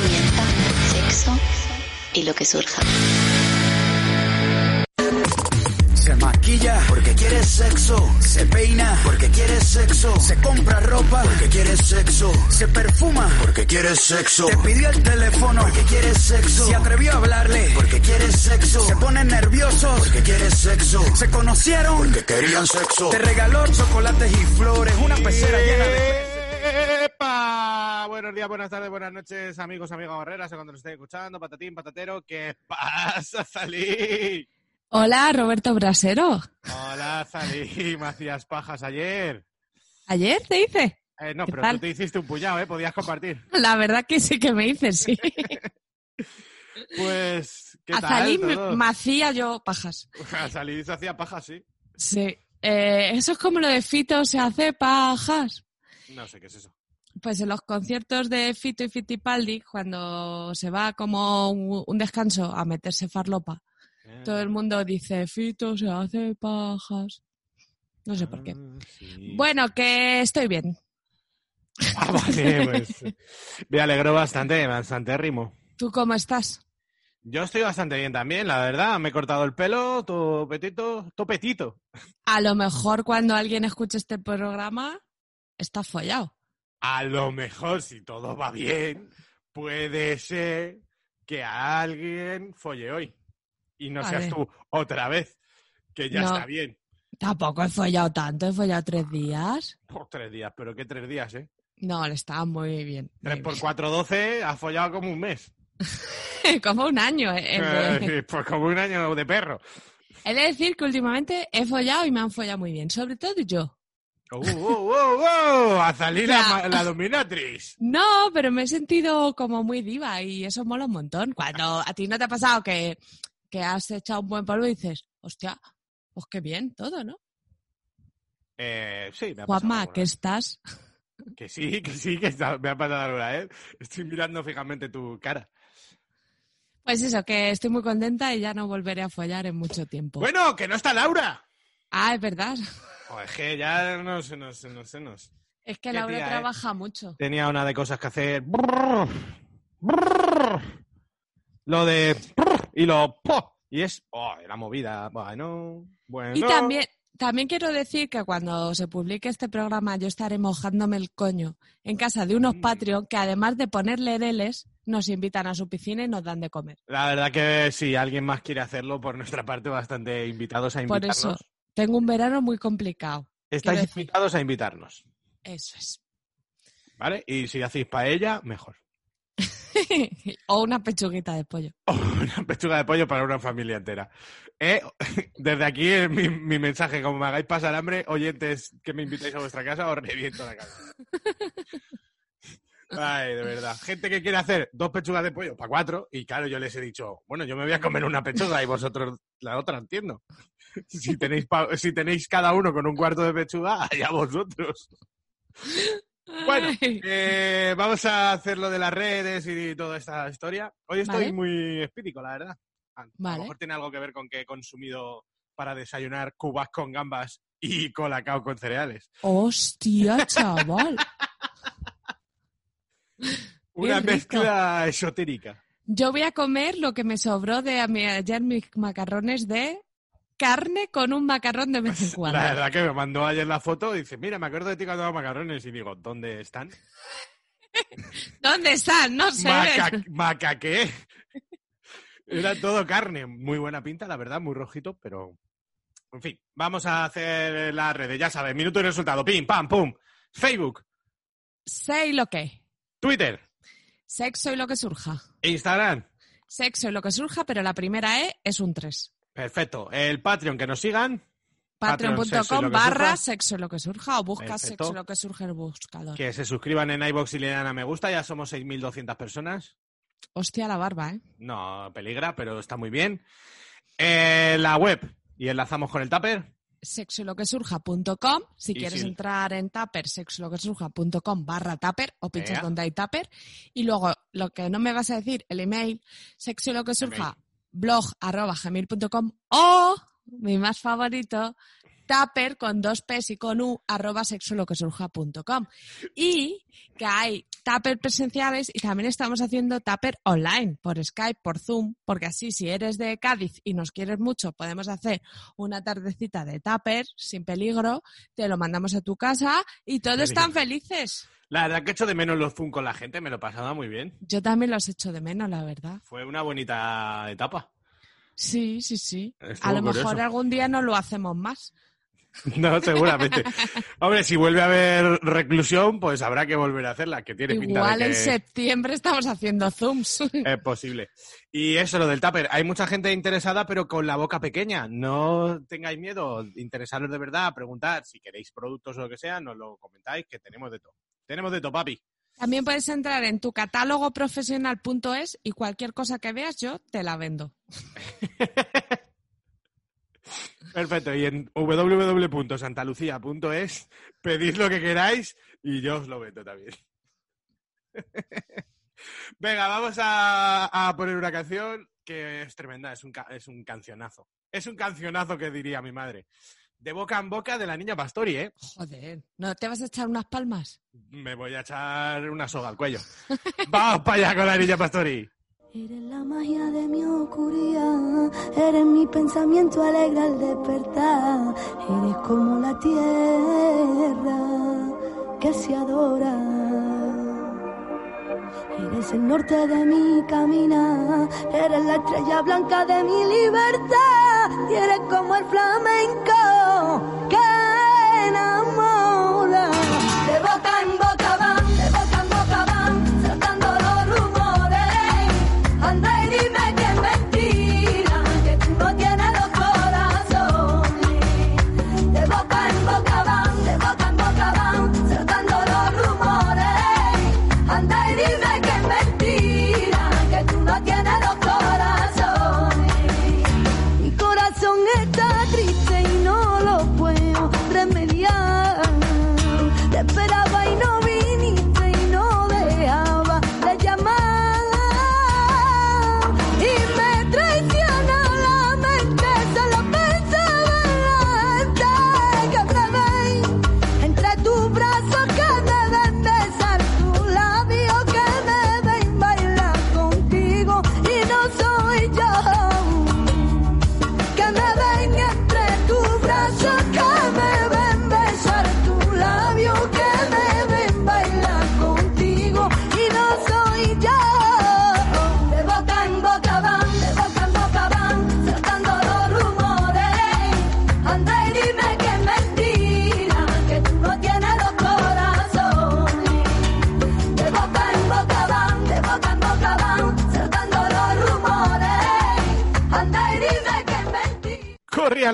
comienza sexo y lo que surja. Se maquilla porque quiere sexo. Se peina porque quiere sexo. Se compra ropa porque quiere sexo. Se perfuma porque quiere sexo. Te pidió el teléfono porque quiere sexo. Se atrevió a hablarle porque quiere sexo. Se ponen nerviosos porque quiere sexo. Se conocieron porque querían sexo. Te regaló chocolates y flores. Una pecera llena de... ¡Epa! Buenos días, buenas tardes, buenas noches, amigos, amigas barreras, cuando nos estéis escuchando, patatín, patatero, ¿qué pasa, Salí? Hola, Roberto Brasero. Hola, Salí, me hacías pajas ayer. ¿Ayer te hice? Eh, no, ¿Qué pero tal? tú te hiciste un puñado, ¿eh? Podías compartir. La verdad que sí que me hice, sí. Pues, ¿qué A tal Salim todo? me hacía yo pajas. A Salí se hacía pajas, sí. Sí. Eh, eso es como lo de Fito se hace pajas. No sé qué es eso. Pues en los conciertos de Fito y Fittipaldi, cuando se va como un, un descanso a meterse farlopa, Eh, todo el mundo dice Fito se hace pajas. No sé por qué. ah, sí. Bueno, que estoy bien. Ah, vale, pues. Me alegró bastante, bastante rimo. ¿Tú cómo estás? Yo estoy bastante bien también, la verdad. Me he cortado el pelo, topetito, topetito. A lo mejor cuando alguien escuche este programa está follado. A lo mejor, si todo va bien, puede ser que a alguien folle hoy. Y no seas tú otra vez, que ya No. está bien. Tampoco he follado tanto, he follado tres días. Por tres días, pero qué tres días, ¿eh? No, le estaba muy bien. Tres por cuatro, doce, has follado como un mes. Como un año. eh, Eh, pues como un año de perro. He de decir que últimamente he follado y me han follado muy bien. Sobre todo yo. ¡Uh, uh, uh, uh! ¡A salir la, la dominatrix! No, pero me he sentido como muy diva y eso mola un montón. Cuando a ti no te ha pasado que, que has echado un buen polvo y dices, hostia, pues qué bien todo, ¿no? Eh, sí, me ha pasado Juanma, vez. estás. Que sí, que sí, que está- me ha pasado alguna vez. Estoy mirando fijamente tu cara. Pues eso, que estoy muy contenta y ya no volveré a follar en mucho tiempo. Bueno, que no está Laura. Ah, es verdad. Joder, es que ya no se nos, no se nos. Es que Laura tía, ¿eh? trabaja mucho. Tenía una de cosas que hacer. Brrr, brrr. Lo de. brrr Y lo. po. Y es. Oh, la movida. Bueno. Bueno. Y también, también quiero decir que cuando se publique este programa yo estaré mojándome el coño en casa de unos Mm. Patreon que además de ponerle deles, nos invitan a su piscina y nos dan de comer. La verdad que si alguien más quiere hacerlo, por nuestra parte, bastante invitados a Por invitarnos. eso, tengo un verano muy complicado. Estáis invitados a invitarnos. Eso es. ¿Vale? Y si hacéis paella, mejor. o una pechuguita de pollo. O una pechuga de pollo para una familia entera. Eh, desde aquí es mi, mi mensaje, como me hagáis pasar hambre, oyentes que me invitáis a vuestra casa, os reviento la casa. Ay, de verdad. Gente que quiere hacer dos pechugas de pollo para cuatro, y claro, yo les he dicho, bueno, yo me voy a comer una pechuga y vosotros la otra, entiendo. Si tenéis, si tenéis cada uno con un cuarto de pechuga, allá vosotros. Bueno, eh, vamos a hacer lo de las redes y toda esta historia. Hoy estoy Vale. muy espírico, la verdad. A, a lo mejor tiene algo que ver con que he consumido para desayunar cubas con gambas y colacao con cereales. Hostia, chaval. Una mezcla esotérica. Yo voy a comer lo que me sobró de ayer mis macarrones de carne con un macarrón de vez en cuando. La verdad que me mandó ayer la foto y dice, mira, me acuerdo de ti cuando macarrones. Y digo, ¿dónde están? ¿Dónde están? No sé. Maca, maca ¿qué? Era todo carne. Muy buena pinta, la verdad, muy rojito, pero... En fin, vamos a hacer las redes. Ya sabes, minuto y resultado. Pim, pam, pum. Facebook, Sé lo que. Twitter, Sexo y lo que surja. Instagram. Sexo y lo que surja, pero la primera E es un 3. Perfecto. El Patreon, que nos sigan. Patreon.com barra sexo lo que surja o busca Perfecto. sexo lo que surja en el buscador. Que se suscriban en iBox y le dan a me gusta. Ya somos 6.200 personas. Hostia la barba, ¿eh? No peligra, pero está muy bien. Eh, la web. Y enlazamos con el Tupper. Sexo y lo que surja.com. Si Y quieres entrar en Tupper, sexo y lo que surja.com barra Tupper o pinchas Ea. donde hay Tupper. Y luego, lo que no me vas a decir, el email, sexo y lo que surja blog arroba gmail.com o, mi más favorito, Tupper con dos P's y con U arroba. Y que hay Tupper presenciales y también estamos haciendo Tupper online, por Skype, por Zoom, porque así si eres de Cádiz y nos quieres mucho, podemos hacer una tardecita de Tupper sin peligro, te lo mandamos a tu casa y todos están felices. La verdad que echo de menos los Zoom con la gente. Me lo pasaba muy bien. Yo también los echo de menos, la verdad. Fue una bonita etapa. Sí, sí, sí. Estuvo a lo curioso. mejor algún día no lo hacemos más. No, seguramente. Hombre, si vuelve a haber reclusión, pues habrá que volver a hacerla, que tiene pinta Igual que en septiembre estamos haciendo zooms. es posible. Y eso, lo del tupper. Hay mucha gente interesada, pero con la boca pequeña. No tengáis miedo, interesaros de verdad, preguntar si queréis productos o lo que sea, nos lo comentáis, que tenemos de todo. Tenemos de todo, papi. También puedes entrar en tu catálogo profesional.es y cualquier cosa que veas yo te la vendo. Perfecto. Y en www.santalucía.es pedid lo que queráis y yo os lo vendo también. Venga, vamos a, a poner una canción que es tremenda, es un, es un cancionazo. Es un cancionazo que diría mi madre. De boca en boca de la niña Pastori, ¿eh? Joder, ¿no te vas a echar unas palmas? Me voy a echar una soga al cuello. Vamos para allá con la niña Pastori. Eres la magia de mi oscuridad, eres mi pensamiento alegre al despertar, eres como la tierra que se adora. Eres el norte de mi caminar, eres la estrella blanca de mi libertad, eres como el flamenco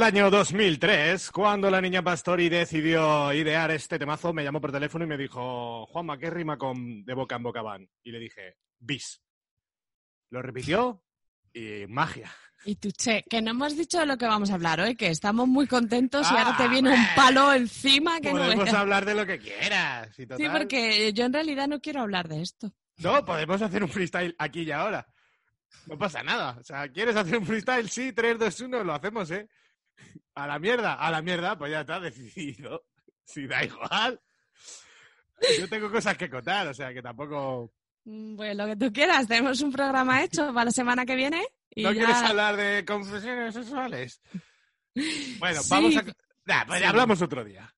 el año 2003 cuando la niña Pastori decidió idear este temazo. Me llamó por teléfono y me dijo, Juanma, ¿qué rima con de boca en boca van? Y le dije, bis. Lo repitió y magia. Y tú, che, que no hemos dicho de lo que vamos a hablar hoy, que estamos muy contentos y ahora Ah, te viene un palo encima que no Podemos hablar de lo que quieras. y Sí, total- porque yo en realidad no quiero hablar de esto. No, podemos hacer un freestyle aquí y ahora. No pasa nada. O sea, ¿quieres hacer un freestyle? Sí, 3, 2, 1, lo hacemos, ¿eh? A la mierda, a la mierda, pues ya está decidido. Si da igual. Yo tengo cosas que contar, o sea, que tampoco... Mm, Pues lo que tú quieras, tenemos un programa hecho para la semana que viene. Y ¿No ya- quieres hablar de confesiones sexuales? Bueno, Sí. vamos a... Nah, pues Sí. hablamos otro día.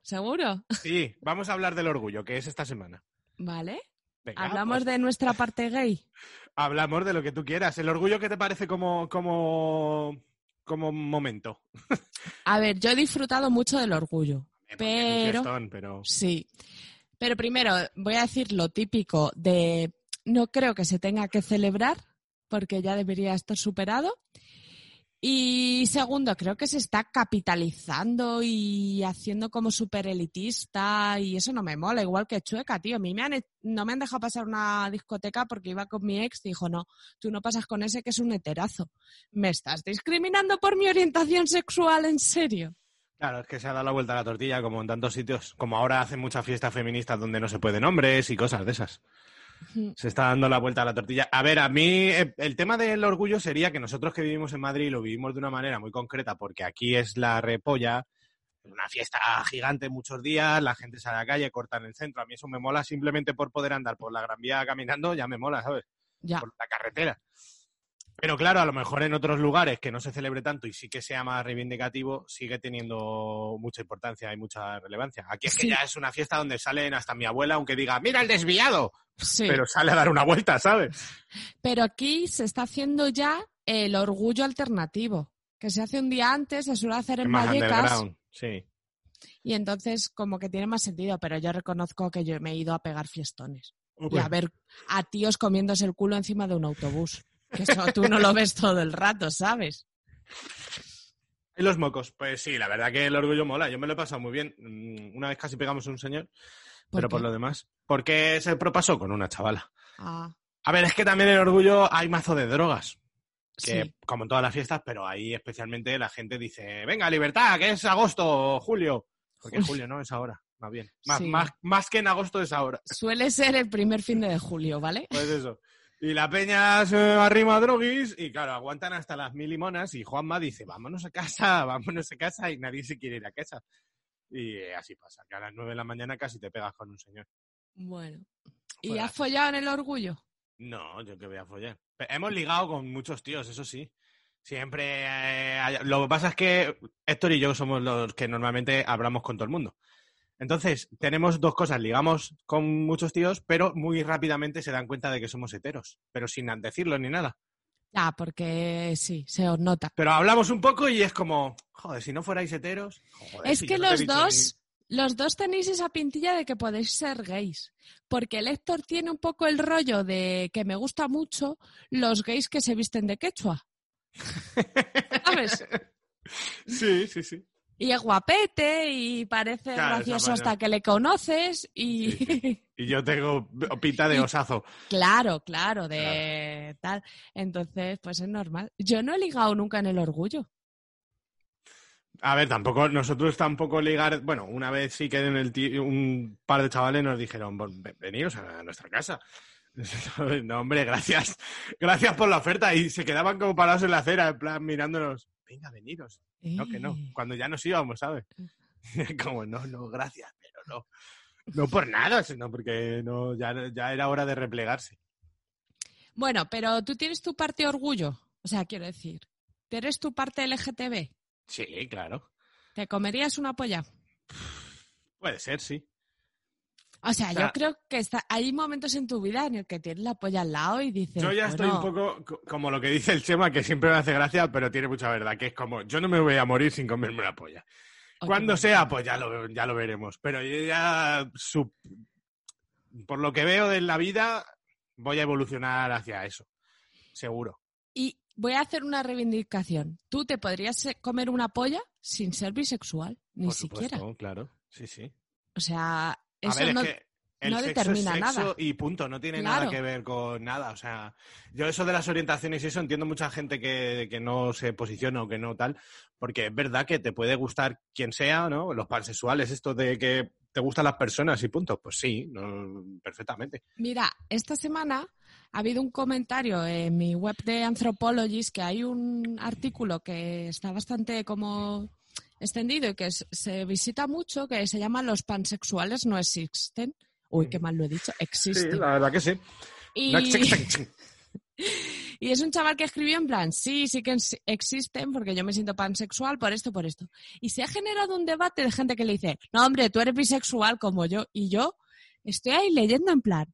¿Seguro? Sí, vamos a hablar del orgullo, que es esta semana. Vale. Venga, Hablamos pues, de nuestra parte gay. Hablamos de lo que tú quieras. ¿El orgullo qué te parece como, como, como momento? A ver, yo he disfrutado mucho del orgullo. Pero- pero... Sí. Pero primero, voy a decir lo típico de no creo que se tenga que celebrar, porque ya debería estar superado. Y segundo, creo que se está capitalizando y haciendo como súper elitista y eso no me mola, igual que Chueca, tío. A mí me han, no me han dejado pasar una discoteca porque iba con mi ex y dijo, no, tú no pasas con ese que es un heterazo. ¿Me estás discriminando por mi orientación sexual, en serio? Claro, es que se ha dado la vuelta a la tortilla como en tantos sitios. Como ahora hacen muchas fiestas feministas donde no se pueden hombres y cosas de esas. Se está dando la vuelta a la tortilla. A ver, a mí eh, el tema del orgullo sería que nosotros que vivimos en Madrid lo vivimos de una manera muy concreta porque aquí es la repolla, una fiesta gigante muchos días, la gente sale a la calle, corta en el centro. A mí eso me mola simplemente por poder andar por la Gran Vía caminando, ya me mola, ¿sabes? Ya. por la carretera. Pero claro, a lo mejor en otros lugares que no se celebre tanto y sí que sea más reivindicativo, sigue teniendo mucha importancia y mucha relevancia. Aquí es que Sí. ya es una fiesta donde salen hasta mi abuela, aunque diga, mira el desviado, Sí. pero sale a dar una vuelta, ¿sabes? Pero aquí se está haciendo ya el orgullo alternativo, que se hace un día antes, se suele hacer en Más Vallecas sí. y entonces como que tiene más sentido, pero yo reconozco que yo me he ido a pegar fiestones y a ver a tíos comiéndose el culo encima de un autobús. Que eso tú no lo ves todo el rato, ¿sabes? ¿Y los mocos? Pues sí, la verdad que el orgullo mola. Yo me lo he pasado muy bien. Mm, Una vez casi pegamos a un señor, ¿Por pero por lo demás. Porque se propasó con una chavala. Ah, A ver, es que también en el orgullo hay mazo de drogas. que sí. como en todas las fiestas, pero ahí especialmente la gente dice, venga, libertad, que es agosto o julio. Porque julio no es ahora, más bien. Más, Sí. más, más que en agosto es ahora. Suele ser el primer fin de julio, ¿vale? Pues eso. Y la peña se arrima a droguis y claro, aguantan hasta las mil limonas y Juanma dice, vámonos a casa, vámonos a casa y nadie se quiere ir a casa. Y eh, así pasa, que a las nueve de la mañana casi te pegas con un señor. Bueno. ¿Y Joder. has follado en el orgullo? No, yo que voy a follar. Hemos ligado con muchos tíos, eso sí. Siempre. eh, lo que pasa es que Héctor y yo somos los que normalmente hablamos con todo el mundo. Entonces, tenemos dos cosas. Ligamos con muchos tíos, pero muy rápidamente se dan cuenta de que somos heteros, pero sin decirlo ni nada. Ya, porque sí, se os nota. Pero hablamos un poco y es como, joder, si no fuerais heteros. joder, Es si que no los dos, los dos tenéis esa pintilla de que podéis ser gays. Porque el Héctor tiene un poco el rollo de que me gusta mucho los gays que se visten de quechua. ¿Sabes? Sí, sí, sí. Y es guapete y parece Claro, gracioso hasta que le conoces y... Sí, Y yo tengo pinta de Y- osazo. claro, claro, de tal. Entonces, pues es normal. Yo no he ligado nunca en el orgullo. A ver, tampoco, nosotros tampoco ligar, bueno, una vez sí que en el ti- un par de chavales nos dijeron, "Ven- ven- veniros a nuestra casa. No, hombre, gracias. Gracias por la oferta. Y se quedaban como parados en la acera, en plan, mirándonos. Venga, veniros. No, que no. Eh. Cuando ya nos íbamos, ¿sabes? Como, no, no, gracias, pero no. No por nada, sino porque no, ya, ya era hora de replegarse. Bueno, pero tú tienes tu parte orgullo. O sea, quiero decir, ¿tienes tu parte LGTB? Sí, claro. ¿Te comerías una polla? Puede ser, sí. O sea, O sea- yo creo que está, hay momentos en tu vida en el que tienes la polla al lado y dices. Yo ya estoy un poco co- como lo que dice el Chema, que siempre me hace gracia, pero tiene mucha verdad, que es como, yo no me voy a morir sin comerme una polla. Cuando sea, pues ya lo, ya lo veremos. Pero yo ya, por lo que veo de la vida, voy a evolucionar hacia eso. Seguro. Y voy a hacer una reivindicación. Tú te podrías comer una polla sin ser bisexual, ni por siquiera. supuesto, claro. Sí, sí. O sea, A eso ver, no. es que el no sexo determina es sexo nada. y punto, no tiene Claro. nada que ver con nada. O sea, yo eso de las orientaciones y eso entiendo mucha gente que, que no se posiciona o que no tal, porque es verdad que te puede gustar quien sea, ¿no? Los pansexuales, esto de que te gustan las personas y punto. Pues sí, no, perfectamente. Mira, esta semana ha habido un comentario en mi web de Anthropologist que hay un artículo que está bastante como extendido y que es- se visita mucho que se llama Los pansexuales no existen Uy, qué mal lo he dicho. Sí, Existen. la verdad que sí. Y, No existen. y es un chaval que escribió en plan, sí, sí que existen porque yo me siento pansexual por esto, por esto. Y se ha generado un debate de gente que le dice, no, hombre, tú eres bisexual como yo. Y yo estoy ahí leyendo en plan,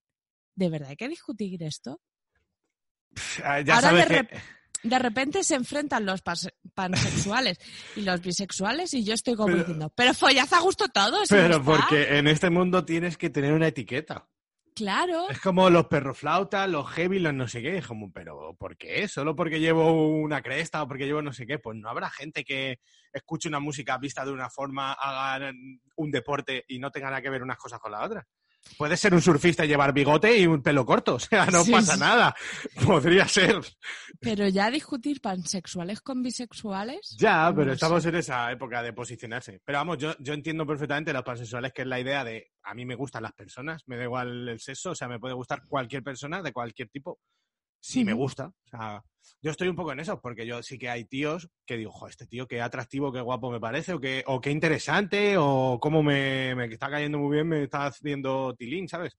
¿de verdad hay que discutir esto? Ah, Ya Ahora sabes de que... De repente se enfrentan los pansexuales y los bisexuales y yo estoy como Pero- diciendo, pero follad a gusto todos. Pero está". porque en este mundo tienes que tener una etiqueta. Claro, Es como los perroflautas, los heavy, los no sé qué. Es como, pero ¿por qué? ¿Solo porque llevo una cresta o porque llevo no sé qué? Pues no habrá gente que escuche una música vista de una forma, haga un deporte y no tenga nada que ver unas cosas con la otra. Puede ser un surfista y llevar bigote y un pelo corto. O sea, no Sí, pasa sí. nada. Podría ser. pero ya discutir pansexuales con bisexuales. Ya, pero estamos sé. en esa época de posicionarse. Pero vamos, yo, yo entiendo perfectamente los pansexuales, que es la idea de a mí me gustan las personas, me da igual el sexo, o sea, me puede gustar cualquier persona de cualquier tipo, si me Ujú. gusta. O sea, yo estoy un poco en eso, porque yo sí que hay tíos que digo, jo, este tío qué atractivo, qué guapo me parece, o qué, o qué interesante, o cómo me, me está cayendo muy bien, me está haciendo tilín, ¿sabes?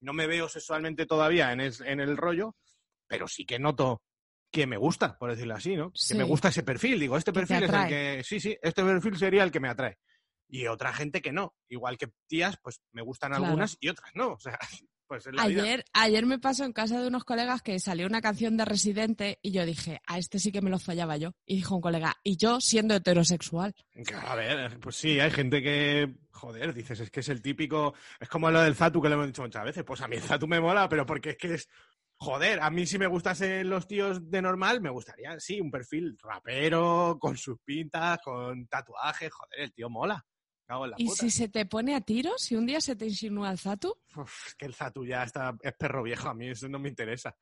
No me veo sexualmente todavía en, es- en el rollo, pero sí que noto que me gusta, por decirlo así, ¿no? Sí. Que me gusta ese perfil. Digo, este perfil es el que. Sí, sí, este perfil sería el que me atrae. Y otra gente que no. Igual que tías, pues me gustan Claro. algunas y otras no. O sea, pues es la vida. Ayer, ayer me pasó en casa de unos colegas que salió una canción de Residente y yo dije, a este sí que me lo fallaba yo. Y dijo un colega, y yo siendo heterosexual. A ver, pues sí, hay gente que. Joder, dices, es que es el típico. Es como lo del Zatu que le hemos dicho muchas veces. Pues a mí el Zatu me mola, pero porque es que es. Joder, a mí si me gustasen los tíos de normal, me gustaría, sí, un perfil rapero, con sus pintas, con tatuajes. Joder, el tío mola. Cago en la Y puta. si se te pone a tiros, si un día se te insinúa el Zatu, Uf, es que el Zatu ya está, es perro viejo, a mí eso no me interesa.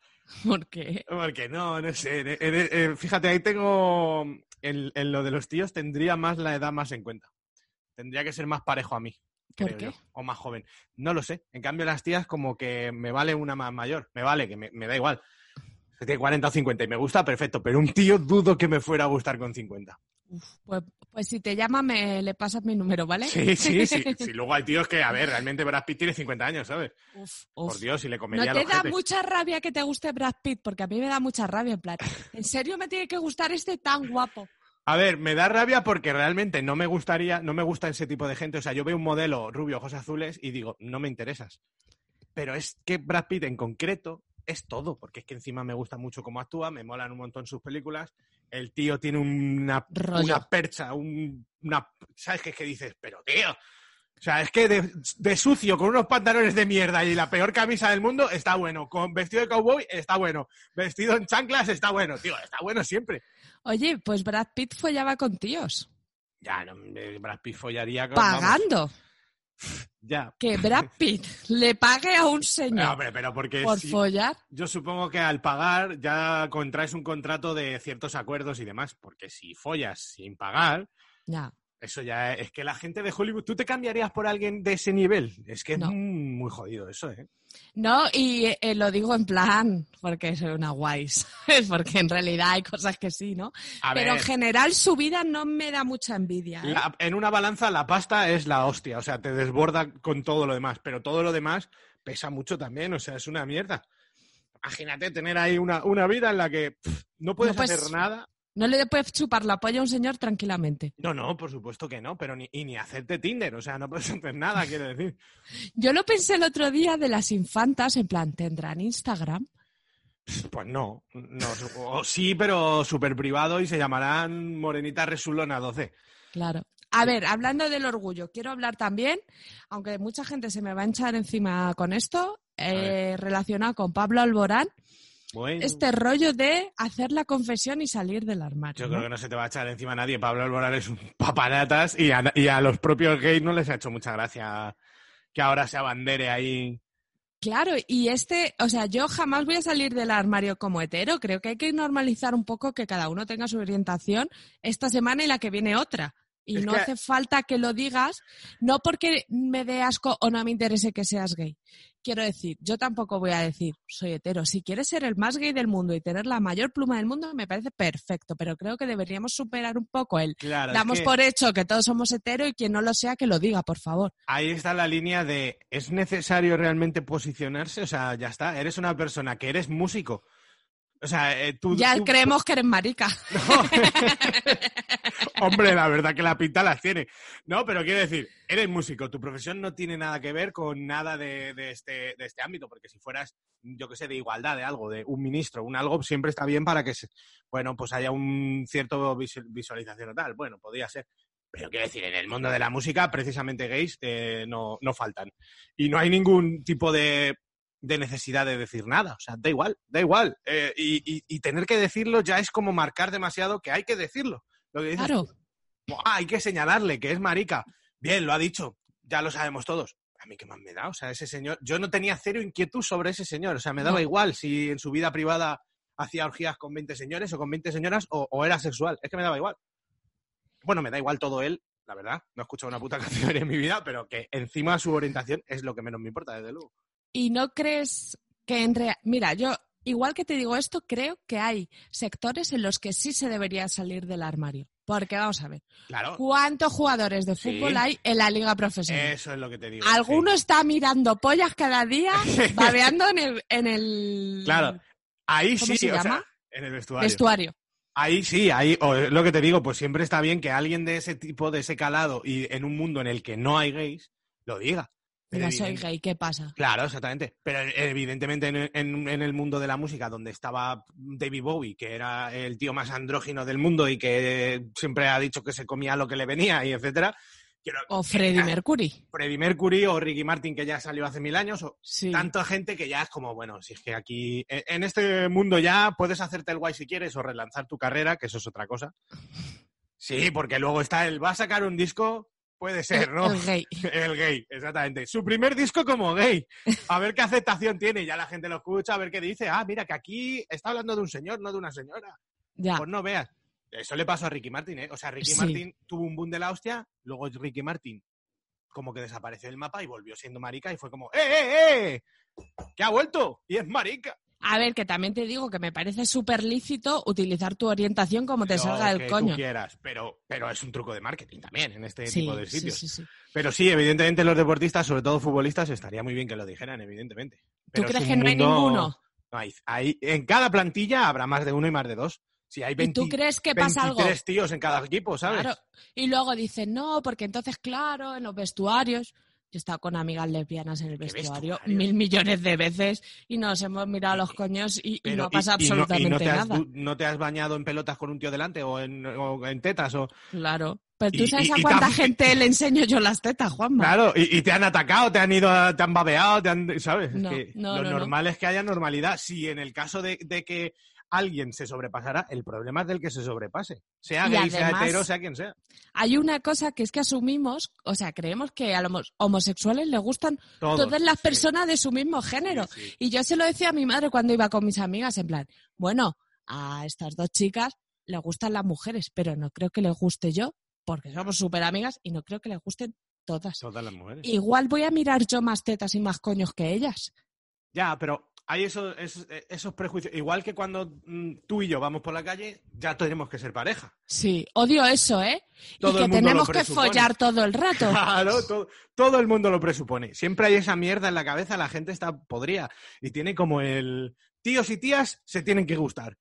porque Porque no, no sé. eh, eh, eh, fíjate, ahí tengo. En, en lo de los tíos tendría más la edad más en cuenta. Tendría que ser más parejo a mí. ¿Por qué? yo, o más joven. No lo sé. En cambio, las tías, como que me vale una más mayor. Me vale, que me, me da igual. Si tiene 40 o 50 y me gusta, perfecto. Pero un tío dudo que me fuera a gustar con 50. Pues, pues si te llama me le pasas mi número, ¿vale? Sí, sí, sí. sí. Luego hay tíos que, a ver, realmente Brad Pitt tiene 50 años, ¿sabes? Uf, Por uf. Dios, si le ¿No comería te los da mucha rabia que te guste Brad Pitt? Porque a mí me da mucha rabia, en plan, ¿en serio me tiene que gustar este tan guapo? A ver, me da rabia porque realmente no me gustaría, no me gusta ese tipo de gente. O sea, yo veo un modelo rubio, ojos azules y digo, no me interesas. Pero es que Brad Pitt en concreto es todo, porque es que encima me gusta mucho cómo actúa, me molan un montón sus películas. El tío tiene una, una percha, un- una. ¿Sabes qué es que dices? Pero tío. O sea, es que de, de sucio, con unos pantalones de mierda y la peor camisa del mundo, está bueno. Con vestido de cowboy, está bueno. Vestido en chanclas, está bueno. Tío, está bueno siempre. Oye, pues Brad Pitt follaba con tíos, Ya, no, Brad Pitt follaría con. vamos, pagando. Ya. Que Brad Pitt le pague a un No, señor hombre, pero porque por si- follar. yo supongo que al pagar ya contraes un contrato de ciertos acuerdos y demás, porque si follas sin pagar, Ya. Eso ya es que la gente de Hollywood, ¿tú te cambiarías por alguien de ese nivel? Es que No. es mm, muy jodido eso, ¿eh? No, y eh, lo digo en plan, porque soy una guays, es porque en realidad hay cosas que sí, ¿no? A Pero en general su vida no me da mucha envidia. ¿eh? la- en una balanza la pasta es la hostia, o sea, te desborda con todo lo demás, pero todo lo demás pesa mucho también, o sea, es una mierda. Imagínate tener ahí una, una vida en la que pff, no puedes No, pues- hacer nada. No le puedes chupar la polla a un señor tranquilamente. No, no, por supuesto que no, pero ni, y ni hacerte Tinder, o sea, no puedes hacer nada, quiero decir. Yo lo pensé el otro día de las infantas, en plan, ¿tendrán Instagram? Pues no, no o sí, pero súper privado y se llamarán Morenita Resulona 12. Claro. A ver, hablando del orgullo, quiero hablar también, aunque mucha gente se me va a echar encima con esto, eh, relacionado con Pablo Alborán, Bueno, este rollo de hacer la confesión y salir del armario. yo ¿no? creo que no se te va a echar encima nadie. Pablo Alborán es un papanatas y a, y a los propios gays no les ha hecho mucha gracia que ahora se abandere ahí. Claro, y este, o sea, yo jamás voy a salir del armario como hetero. Creo que hay que normalizar un poco que cada uno tenga su orientación esta semana y la que viene otra. y Es no que- hace falta que lo digas, no porque me dé asco o no me interese que seas gay. Quiero decir, yo tampoco voy a decir soy hetero. Si quieres ser el más gay del mundo y tener la mayor pluma del mundo, me parece perfecto, pero creo que deberíamos superar un poco el Claro, es damos que por hecho que todos somos hetero y quien no lo sea que lo diga, por favor. ahí está la línea de ¿es necesario realmente posicionarse? O sea, ya está, eres una persona que eres músico. O sea, eh, tú... ya tú- creemos que eres marica. No. Hombre, la verdad que la pinta las tiene. No, pero quiero decir, eres músico, tu profesión no tiene nada que ver con nada de, de este, de este ámbito, porque si fueras, yo que sé, de igualdad, de algo, de un ministro, un algo, siempre está bien para que, se- bueno, pues haya un cierto visu- visualización o tal. Bueno, podría ser. Pero quiero decir, en el mundo de la música, precisamente gays eh, no, no faltan. Y no hay ningún tipo de, de necesidad de decir nada. O sea, da igual, da igual. Eh, y, y- y tener que decirlo ya es como marcar demasiado que hay que decirlo. Lo que dices Claro. "Ah, hay que señalarle que es marica. Bien, lo ha dicho, ya lo sabemos todos. A mí qué más me da, o sea, ese señor, yo no tenía cero inquietud sobre ese señor, o sea, me daba No. igual si en su vida privada hacía orgías con 20 señores o con 20 señoras o, o era sexual, es que me daba igual. Bueno, me da igual todo él, la verdad, no he escuchado una puta canción en mi vida, pero que encima su orientación es lo que menos me importa, desde luego. ¿Y no crees que en realidad... Mira, yo, igual que te digo esto, creo que hay sectores en los que sí se debería salir del armario. Porque vamos a ver, Claro, ¿cuántos jugadores de Sí. fútbol hay en la liga profesional? eso es lo que te digo. Alguno está mirando pollas cada día, babeando en el, en el Claro, Ahí ¿Cómo sí, se o sea, llama? en el vestuario. vestuario. Ahí sí, ahí, o es lo que te digo, pues siempre está bien que alguien de ese tipo, de ese calado y en un mundo en el que no hay gays, lo diga. Pero soy gay, ¿qué pasa? Claro, exactamente. Pero evidentemente en, en- en el mundo de la música, donde estaba David Bowie, que era el tío más andrógino del mundo y que siempre ha dicho que se comía lo que le venía y etcétera. quiero- O Freddie Mercury. Freddie Mercury o Ricky Martin, que ya salió hace mil años, o Sí. tanta gente que ya es como, bueno, si es que aquí, en en este mundo ya puedes hacerte el guay si quieres o relanzar tu carrera, que eso es otra cosa. Sí, porque luego está el, va a sacar un disco, puede ser, ¿no? El gay. El gay, exactamente. Su primer disco como gay. A ver qué aceptación tiene. Ya la gente lo escucha, a ver qué dice. Ah, mira, que aquí está hablando de un señor, no de una señora. Ya. Pues no veas. Eso le pasó a Ricky Martin, ¿eh? O sea, Ricky Sí. Martin tuvo un boom de la hostia, luego Ricky Martin como que desapareció del mapa y volvió siendo marica y fue como, ¡eh, eh, eh! ¡Que ha vuelto! Y es marica. A ver, que también te digo que me parece súper lícito utilizar tu orientación como te Lo salga que del tú coño. quieras, pero, pero es un truco de marketing también en este Sí, tipo de sitios. sí, sí. Pero sí, evidentemente los deportistas, sobre todo futbolistas, estaría muy bien que lo dijeran, evidentemente. ¿Tú Pero es crees que no hay ninguno? No hay, hay- en cada plantilla habrá más de uno y más de dos. Si hay 20, ¿Y tú crees que pasa algo? 23 tíos en cada equipo, ¿sabes? Claro. Y luego dicen, no, porque entonces, claro, en los vestuarios. Yo he estado con amigas lesbianas en el ¿Qué vestuario mil millones de veces y nos hemos mirado los coños y, no pasa y- no- absolutamente y no has, nada. no te has bañado en pelotas con un tío delante o en, o en tetas o Claro. Pero tú sabes a cuánta gente le enseño yo las tetas, Juanma. claro y, te han atacado te han ido te han babeado te han sabes Es No, que no, lo no, no. normal es que haya normalidad si en el caso de, de que alguien se sobrepasara el problema es del que se sobrepase sea Y gay sea hetero sea quien sea Hay una cosa que es que asumimos, o sea, creemos que a los homosexuales les gustan Todos, todas las sí. personas de su mismo género. Sí, sí. Y yo se lo decía a mi madre cuando iba con mis amigas, en plan, bueno, a estas dos chicas les gustan las mujeres, pero no creo que les guste yo, porque somos súper amigas y no creo que les gusten todas. todas las mujeres Igual voy a mirar yo más tetas y más coños que ellas. ya pero hay esos, esos, esos prejuicios igual que cuando mm, tú y yo vamos por la calle ya tenemos que ser pareja Sí, odio eso, ¿eh? Todo y el que mundo tenemos que follar todo el rato. Claro, todo, todo el mundo lo presupone. Siempre hay esa mierda en la cabeza, la gente está podrida y tiene como el tíos y tías se tienen que gustar.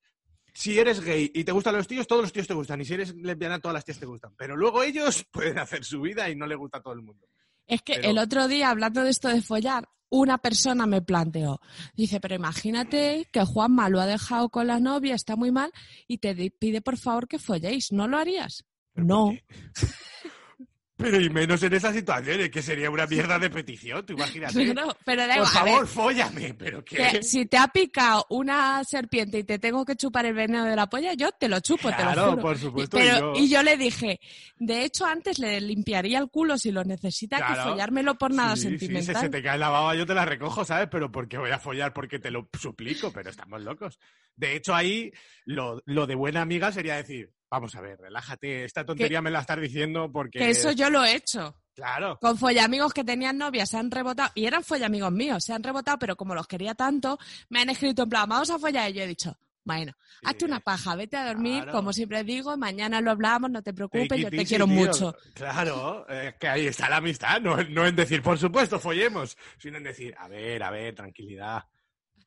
Si eres gay y te gustan los tíos, todos los tíos te gustan. Y si eres lesbiana, todas las tías te gustan. Pero luego ellos pueden hacer su vida y no le gusta a todo el mundo. Es que Pero- el otro día, hablando de esto de follar, una persona me planteó, dice, pero imagínate que Juanma lo ha dejado con la novia, está muy mal, y te pide por favor que folléis, ¿no lo harías? ¿Pero No. Pero y menos en esas situaciones, que sería una mierda de petición, tú imagínate. Pero, pero da Por igual, favor, fóllame, pero que que... si te ha picado una serpiente y te tengo que chupar el veneno de la polla, yo te lo chupo, te lo Claro, juro. por supuesto. Pero, y yo- y yo le dije, de hecho antes le limpiaría el culo si lo necesita que Claro. follármelo por nada Sí, sí, sentimental. si se te cae la baba yo te la recojo, ¿sabes? Pero porque voy a follar porque te lo suplico, pero estamos locos. De hecho, ahí lo, lo de buena amiga sería decir, vamos a ver, relájate. Esta tontería me la estás diciendo porque. Que eso yo lo he hecho. Claro. Con follamigos que tenían novias se han rebotado, y eran follamigos míos, se han rebotado, pero como los quería tanto, me han escrito en plan, vamos a follar, y yo he dicho, bueno, hazte una paja, vete a dormir, Claro. como siempre digo, mañana lo hablamos, no te preocupes, yo te quiero tío. mucho. Claro, es que ahí está la amistad, no, no en decir, por supuesto, follemos, sino en decir, a ver, a ver, tranquilidad.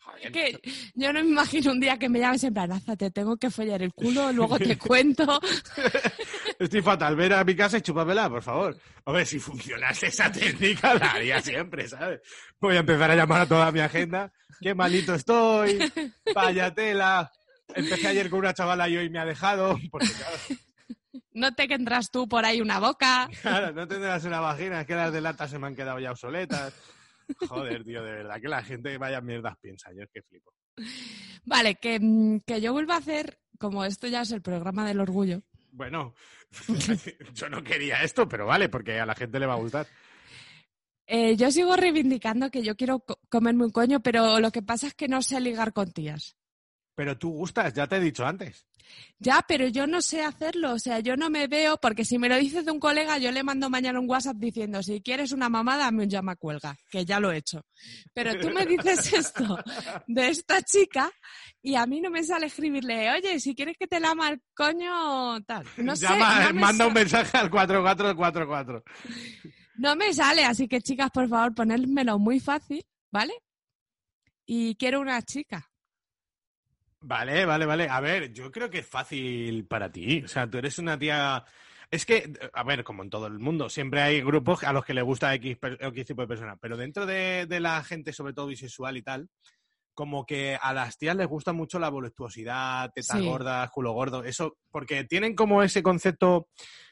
Joder, que yo no me imagino un día que me llames en plan, "Aza, te tengo que follar el culo, luego te cuento. Estoy fatal, ven a mi casa y chúpamela, por favor. Hombre, si funcionase esa técnica, la haría siempre, ¿sabes? Voy a empezar a llamar a toda mi agenda. Qué malito estoy, vaya tela. Empecé ayer con una chavala y hoy me ha dejado. Porque, claro, No te entras tú por ahí una boca. claro, no tendrás una vagina, es que las de lata se me han quedado ya obsoletas. Joder, tío, de verdad que la gente vaya mierdas piensa, yo es que flipo. Vale, que, mm, que yo vuelva a hacer, como esto ya es el programa del orgullo, Bueno, yo no quería esto, pero vale, porque a la gente le va a gustar. eh, yo sigo reivindicando que yo quiero co- comerme un coño, pero lo que pasa es que no sé ligar con tías. Pero tú gustas, ya te he dicho antes. Ya, pero yo no sé hacerlo, o sea, yo no me veo, porque si me lo dices de un colega, yo le mando mañana un WhatsApp diciendo, si quieres una mamada, dame un llama cuelga, que ya lo he hecho. Pero tú me dices esto de esta chica y a mí no me sale escribirle, oye, si quieres que te lama el coño, tal. No sé, Llama, no me manda un sa- mensaje al 4444. No me sale, así que chicas, por favor, ponérmelo muy fácil, ¿vale? Y quiero una chica. Vale, vale, vale. A ver, yo creo que es fácil para ti. O sea, tú eres una tía. Es que, a ver, como en todo el mundo, siempre hay grupos a los que le gusta X, X tipo de persona. Pero dentro de, de la gente, sobre todo bisexual y tal, como que a las tías les gusta mucho la voluptuosidad, tetas Sí. gordas, culo gordo. Eso, porque tienen como ese concepto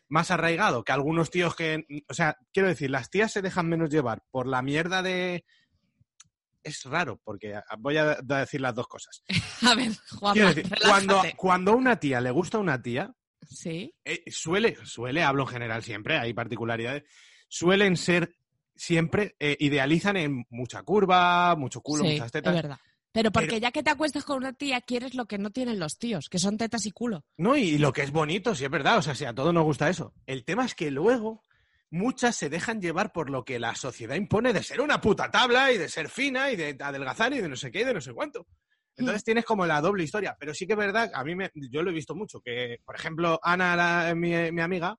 más arraigado que algunos tíos que. O sea, quiero decir, las tías se dejan menos llevar por la mierda de. Es raro, porque voy a decir las dos cosas. A ver, decir, cuando, cuando a una tía le gusta a una tía, Sí, eh, suele, suele, hablo en general siempre, hay particularidades, suelen ser siempre, eh, idealizan en mucha curva, mucho culo, sí, muchas es tetas. verdad. Pero porque Pero- ya que te acuestas con una tía, quieres lo que no tienen los tíos, que son tetas y culo. No, y lo que es bonito, sí es verdad, o sea, si a todos nos gusta eso. El tema es que luego muchas se dejan llevar por lo que la sociedad impone de ser una puta tabla y de ser fina y de adelgazar y de no sé qué y de no sé cuánto. Entonces tienes como la doble historia, pero sí que es verdad, a mí me, yo lo he visto mucho, que por ejemplo Ana, la- mi, mi amiga,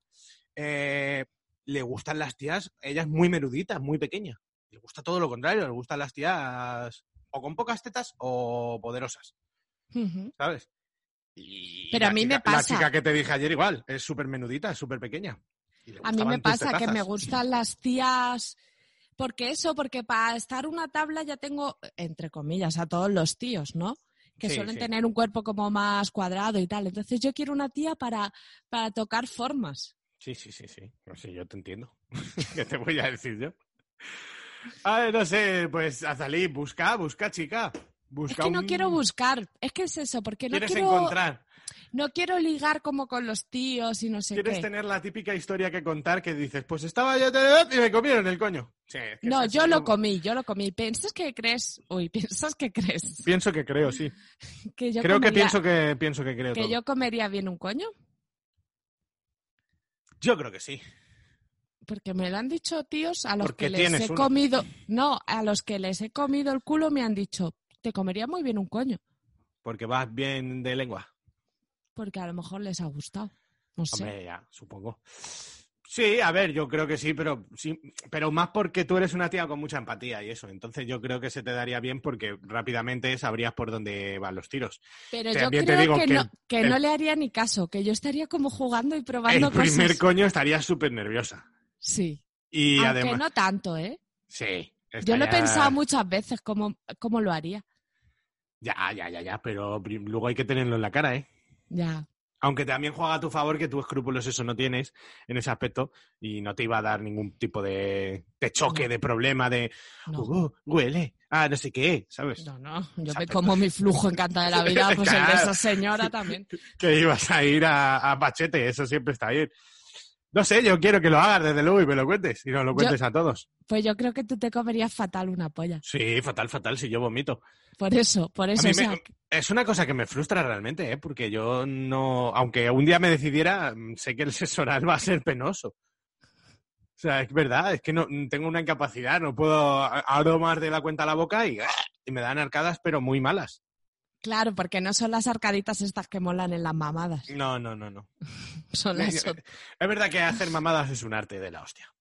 eh, le gustan las tías, ella es muy menudita, muy pequeña. Le gusta todo lo contrario, le gustan las tías o con pocas tetas o poderosas. ¿sabes? Y Pero a mí me chica- La pasa. chica que te dije ayer igual, es súper menudita, es súper pequeña. A mí me pasa que me gustan las tías. Porque eso, porque para estar una tabla ya tengo, entre comillas, a todos los tíos, ¿no? Que Sí, suelen sí. tener un cuerpo como más cuadrado y tal. Entonces yo quiero una tía para, para tocar formas. Sí, sí, sí, sí. No sé, yo te entiendo. ¿Qué te voy a decir yo? A ver, no sé, pues Azalí, busca, busca, chica. Busca Es que no quiero buscar. Es que es eso, porque no Quieres quiero, encontrar. No quiero ligar como con los tíos y no sé Quieres qué. tener la típica historia que contar que dices, pues estaba yo te- y me comieron el coño. Sí, es que No, yo lo como- comí, yo lo comí. ¿Piensas que crees? Uy, ¿piensas que crees? Pienso que creo, sí. Que yo creo que pienso que pienso que creo que todo. yo comería bien un coño. Yo creo que sí. Porque me lo han dicho tíos a los Porque que les he uno. comido. No, a los que les he comido el culo me han dicho, te comería muy bien un coño. Porque vas bien de lengua. Porque a lo mejor les ha gustado. No sé. Hombre, ya, supongo. Sí, a ver, yo creo que sí, pero sí, pero más porque tú eres una tía con mucha empatía y eso. Entonces yo creo que se te daría bien porque rápidamente sabrías por dónde van los tiros. Pero yo también te creo digo que, que no, el- que el- no le haría ni caso, que yo estaría como jugando y probando El primer cosas. coño estaría súper nerviosa. Sí. Y Aunque además. no tanto, ¿eh? Sí. Yo lo he pensado muchas veces cómo, cómo lo haría. Ya, ya, ya, ya, pero luego hay que tenerlo en la cara, ¿eh? Ya. Aunque también juega a tu favor que tú escrúpulos eso no tienes en ese aspecto y no te iba a dar ningún tipo de, de choque, No. de problema, de No. "Uh, huele, ah, no sé qué, ¿sabes? No, no. Yo me como mi flujo en canta de la vida, pues el de esa señora también. Que ibas a ir a, a Pachete, eso siempre está bien. No sé, yo quiero que lo hagas desde luego y me lo cuentes. Y nos lo cuentes a todos. Pues yo creo que tú te comerías fatal una polla. Sí, fatal, fatal, si yo vomito. Por eso, por A eso. o sea, me- es una cosa que me frustra realmente, ¿eh? porque yo no, aunque un día me decidiera, mm, sé que el sexo oral va a ser penoso. O sea, es verdad, es que no tengo una incapacidad, no puedo a- abro más de la cuenta la boca y, ¡ah! y me dan arcadas, pero muy malas. Claro, porque no son las arcaditas estas que molan en las mamadas. No, no, no, no. Son las Es verdad que hacer mamadas es un arte de la hostia.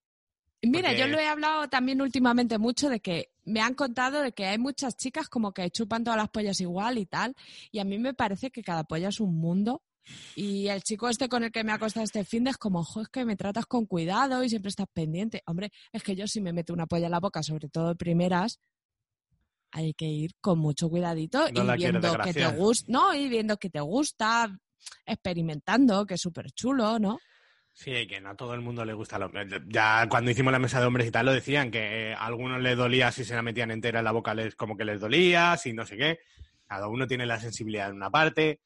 Mira, porque- yo lo he hablado también últimamente mucho de que me han contado de que hay muchas chicas como que chupan todas las pollas igual y tal. Y a mí me parece que cada polla es un mundo. Y el chico este con el que me ha costado este fin de es como, ojo, es que me tratas con cuidado y siempre estás pendiente. Hombre, es que yo si me meto una polla en la boca, sobre todo de primeras, hay que ir con mucho cuidadito No y viendo que te gusta, no, y viendo que te gusta, experimentando, que es súper chulo, ¿no? Sí, que no a todo el mundo le gusta lo Ya cuando hicimos la mesa de hombres y tal lo decían, que eh, a algunos les dolía si se la metían entera en la boca, les, como que les dolía, si no sé qué. Cada uno tiene la sensibilidad en una parte.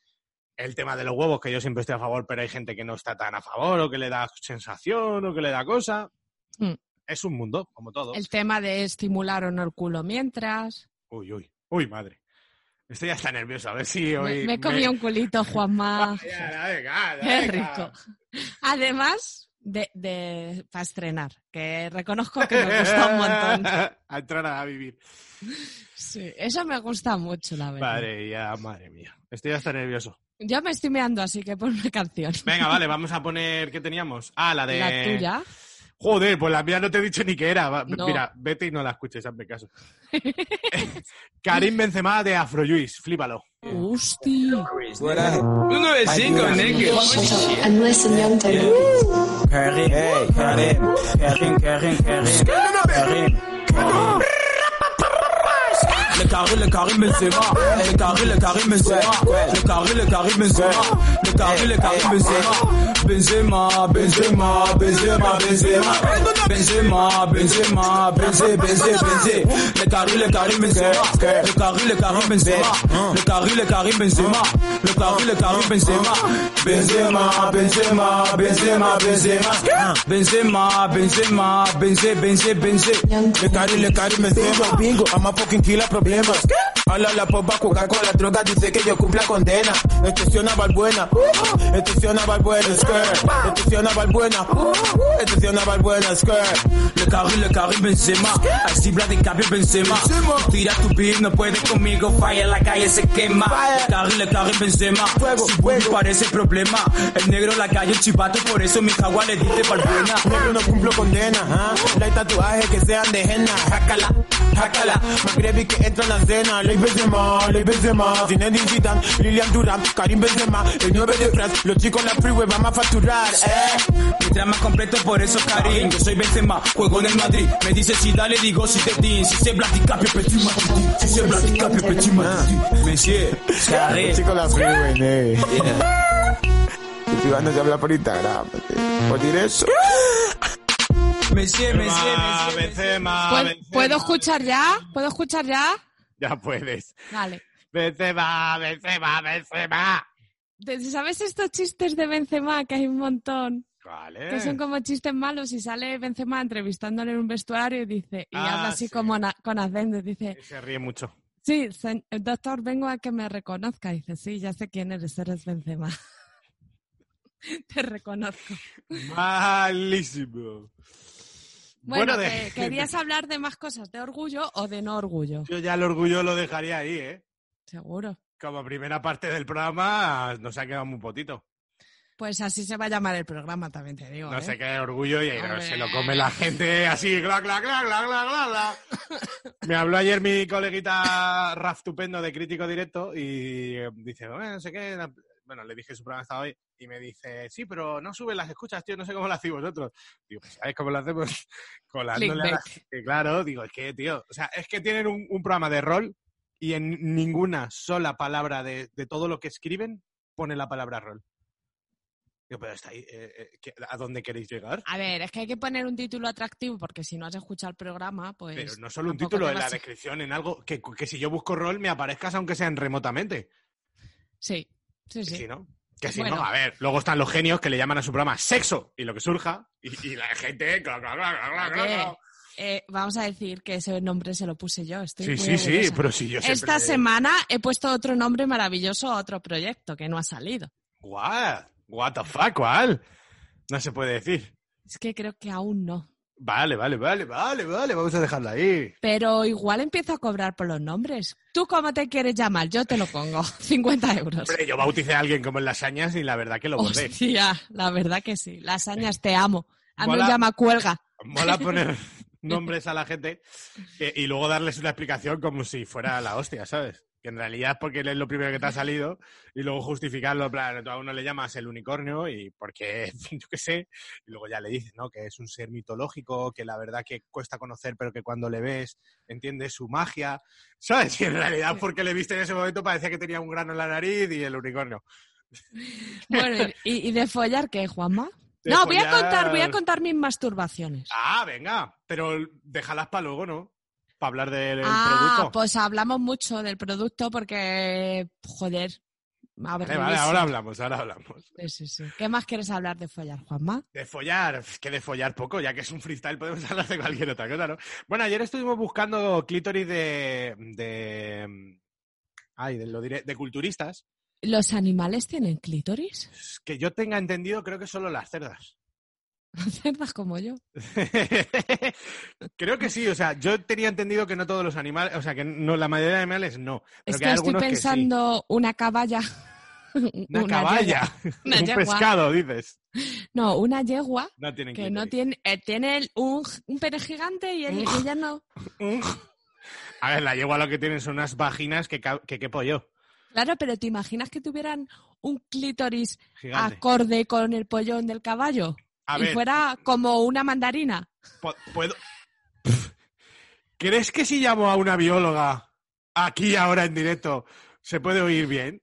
El tema de los huevos, que yo siempre estoy a favor, pero hay gente que no está tan a favor, o que le da sensación, o que le da cosa. Mm. Es un mundo, como todo. El tema de estimular o no el culo mientras. Uy, uy, uy, madre. Estoy hasta nervioso, a ver si hoy... me, me he comido un culito, Juanma. Qué rico. Además de, de para estrenar, que reconozco que me gusta un montón. a entrar a vivir. Sí, eso me gusta mucho, la verdad. Madre ya, madre mía. Estoy hasta nervioso. Yo me estoy meando, así que ponme canción. Venga, vale, vamos a poner. ¿Qué teníamos? Ah, la de. La tuya. Joder, pues la mía no te he dicho ni qué era. No. Mira, vete y no la escuches, hazme caso. Karim Benzema de Afrojuice, flípalo. Hostia. I'm Listen Young Taylor. Karim, Karim, Karim, Karim, Karim, Karim, Karim. Le carré, le carré, le. Le carré, le Karim Benzema. Le carré, le Karim Benzema. Benzema, Benzema, Benzema, Benzema. Benzema, Benzé, Benzé, Benzé. Le carré, le Karim Benzema. Le carré, le Benzema. Le carré, le Karim Benzema. Le carré, le Karim Benzema. Benzema, Benzema, Benzema, Benzema. Benzema, Benzema, Benzé, Benzé. Le carré, le Karim Benzema. Bingo, I'm a fucking killer problemas. Habla la popa, coca con la droga, dice que yo cumpla condena. Es una balbuena, es una balbuena, skirt. Es una balbuena, es una balbuena, skirt. Le carré, le carré Benzema, así bla de cambio Benzema. Tira tu beat, no puedes conmigo, falla la calle se quema. Le carré, le carré Benzema, si bueno parece problema. El negro en la calle, chivato, por eso mi jaguar le dice balbuena. Negro no cumplo condena, ¿ah? No hay tatuajes que sean de henna, jácala, jácala. Magrebi que entra en la cena, Ley Benzema, Ley Benzema. Zinedine Zidane, Lilian Durant, Karim Benzema. El 9 de France, los chicos en la freeway vamos a facturar, eh. Mi trama completo, por eso Karim. Yo soy Benzema, juego en el Madrid. Me dice si dale, digo si te din. Si se blatica, petit Madrid. Si se blatica, petit Madrid. Monsieur, Karim. Chico la freeway, eh. Estoy cuando se habla por Instagram. eh. ¿Por Benzema, ¿Puedo, Benzema. ¿Puedo escuchar ya? ¿Puedo escuchar ya? Ya puedes. Vale. Benzema, Benzema, Benzema. ¿Sabes estos chistes de Benzema que hay un montón? Vale. Que son como chistes malos y sale Benzema entrevistándole en un vestuario y dice, y Ah, habla así sí. como con acento, dice, Se ríe mucho. sí, doctor, vengo a que me reconozca. dice, sí, ya sé quién eres, eres Benzema. Te reconozco. Malísimo. Bueno, de- ¿querías hablar de más cosas, de orgullo o de no orgullo? Yo ya el orgullo lo dejaría ahí, ¿eh? Seguro. Como primera parte del programa nos ha quedado muy potito. Pues así se va a llamar el programa, también te digo. No ¿eh? sé qué orgullo y ahí no, se lo come la gente así, gla, gla, gla, gla, gla, gla. Me habló ayer mi coleguita Raf Tupendo de Crítico Directo y dice, "Bueno, no sé qué. Bueno, le dije su programa estaba hoy y me dice, sí, pero no suben las escuchas, tío, no sé cómo lo hacéis vosotros. Digo, pues, ¿sabes cómo lo hacemos? Colándole a la gente. Claro, digo, es que, tío, o sea, es que tienen un, un programa de rol y en ninguna sola palabra de, de todo lo que escriben pone la palabra rol. Digo, pero está ahí, eh, eh, ¿qué- ¿a dónde queréis llegar? A ver, es que hay que poner un título atractivo porque si no has escuchado el programa, pues... Pero no solo un título, en la a- descripción, en algo que, que si yo busco rol me aparezcas aunque sean remotamente. Sí, sí, sí. si no, Que si Bueno. no, a ver, luego están los genios que le llaman a su programa sexo y lo que surja, y, y la gente. eh, vamos a decir que ese nombre se lo puse yo. Estoy Sí, muy sí, sí, pero yo siempre... Esta semana he puesto otro nombre maravilloso a otro proyecto que no ha salido. What? What the fuck, ¿cuál? No se puede decir. Es que creo que aún no. Vale, vale, vale, vale, vale, vamos a dejarla ahí. Pero igual empiezo a cobrar por los nombres. ¿Tú cómo te quieres llamar? Yo te lo pongo. 50 euros. Hombre, yo bauticé a alguien como en lasañas y la verdad que lo bordé. Hostia, la verdad que sí. Lasañas, te amo. A mí me llama cuelga. Mola poner nombres a la gente que- y luego darles una explicación como si fuera la hostia, ¿sabes? Que en realidad es porque es lo primero que te ha salido y luego justificarlo, plan, tú a uno le llamas el unicornio y porque, yo qué sé, y luego ya le dices, ¿no? Que es un ser mitológico, que la verdad que cuesta conocer, pero que cuando le ves entiendes su magia, ¿sabes? Y en realidad porque le viste en ese momento parecía que tenía un grano en la nariz y el unicornio. Bueno, ¿y, y de follar qué, Juanma? No, voy a contar, voy a contar mis masturbaciones. Ah, venga, pero déjalas para luego, ¿no? Para hablar del ah, producto. pues hablamos mucho del producto porque, joder, Vale, ahora hablamos, ahora hablamos. Sí, sí, sí. ¿Qué más quieres hablar de follar, Juanma? De follar, que de follar poco, ya que es un freestyle, podemos hablar de cualquier otra cosa, ¿no? Bueno, ayer estuvimos buscando clítoris de. de. Ay, de, lo diré, de culturistas. ¿Los animales tienen clítoris? Que yo tenga entendido, creo que solo las cerdas. Cerdas como yo. creo que sí, o sea, yo tenía entendido que no todos los animales, o sea, que no, la mayoría de animales no. Pero Es que que hay estoy algunos que sí. pensando una caballa. Una, caballa, yegua. Una un yegua. pescado, dices. No, una yegua No que no tiene, eh, tiene un, un pene gigante y, el- y ella no. A ver, la yegua lo que tienen son unas vaginas que, que quepo yo. Claro, pero ¿te imaginas que tuvieran un clítoris Gigante. acorde con el pollón del caballo? A y ver, fuera como una mandarina. puedo. ¿Crees que si llamo a una bióloga aquí ahora en directo se puede oír bien?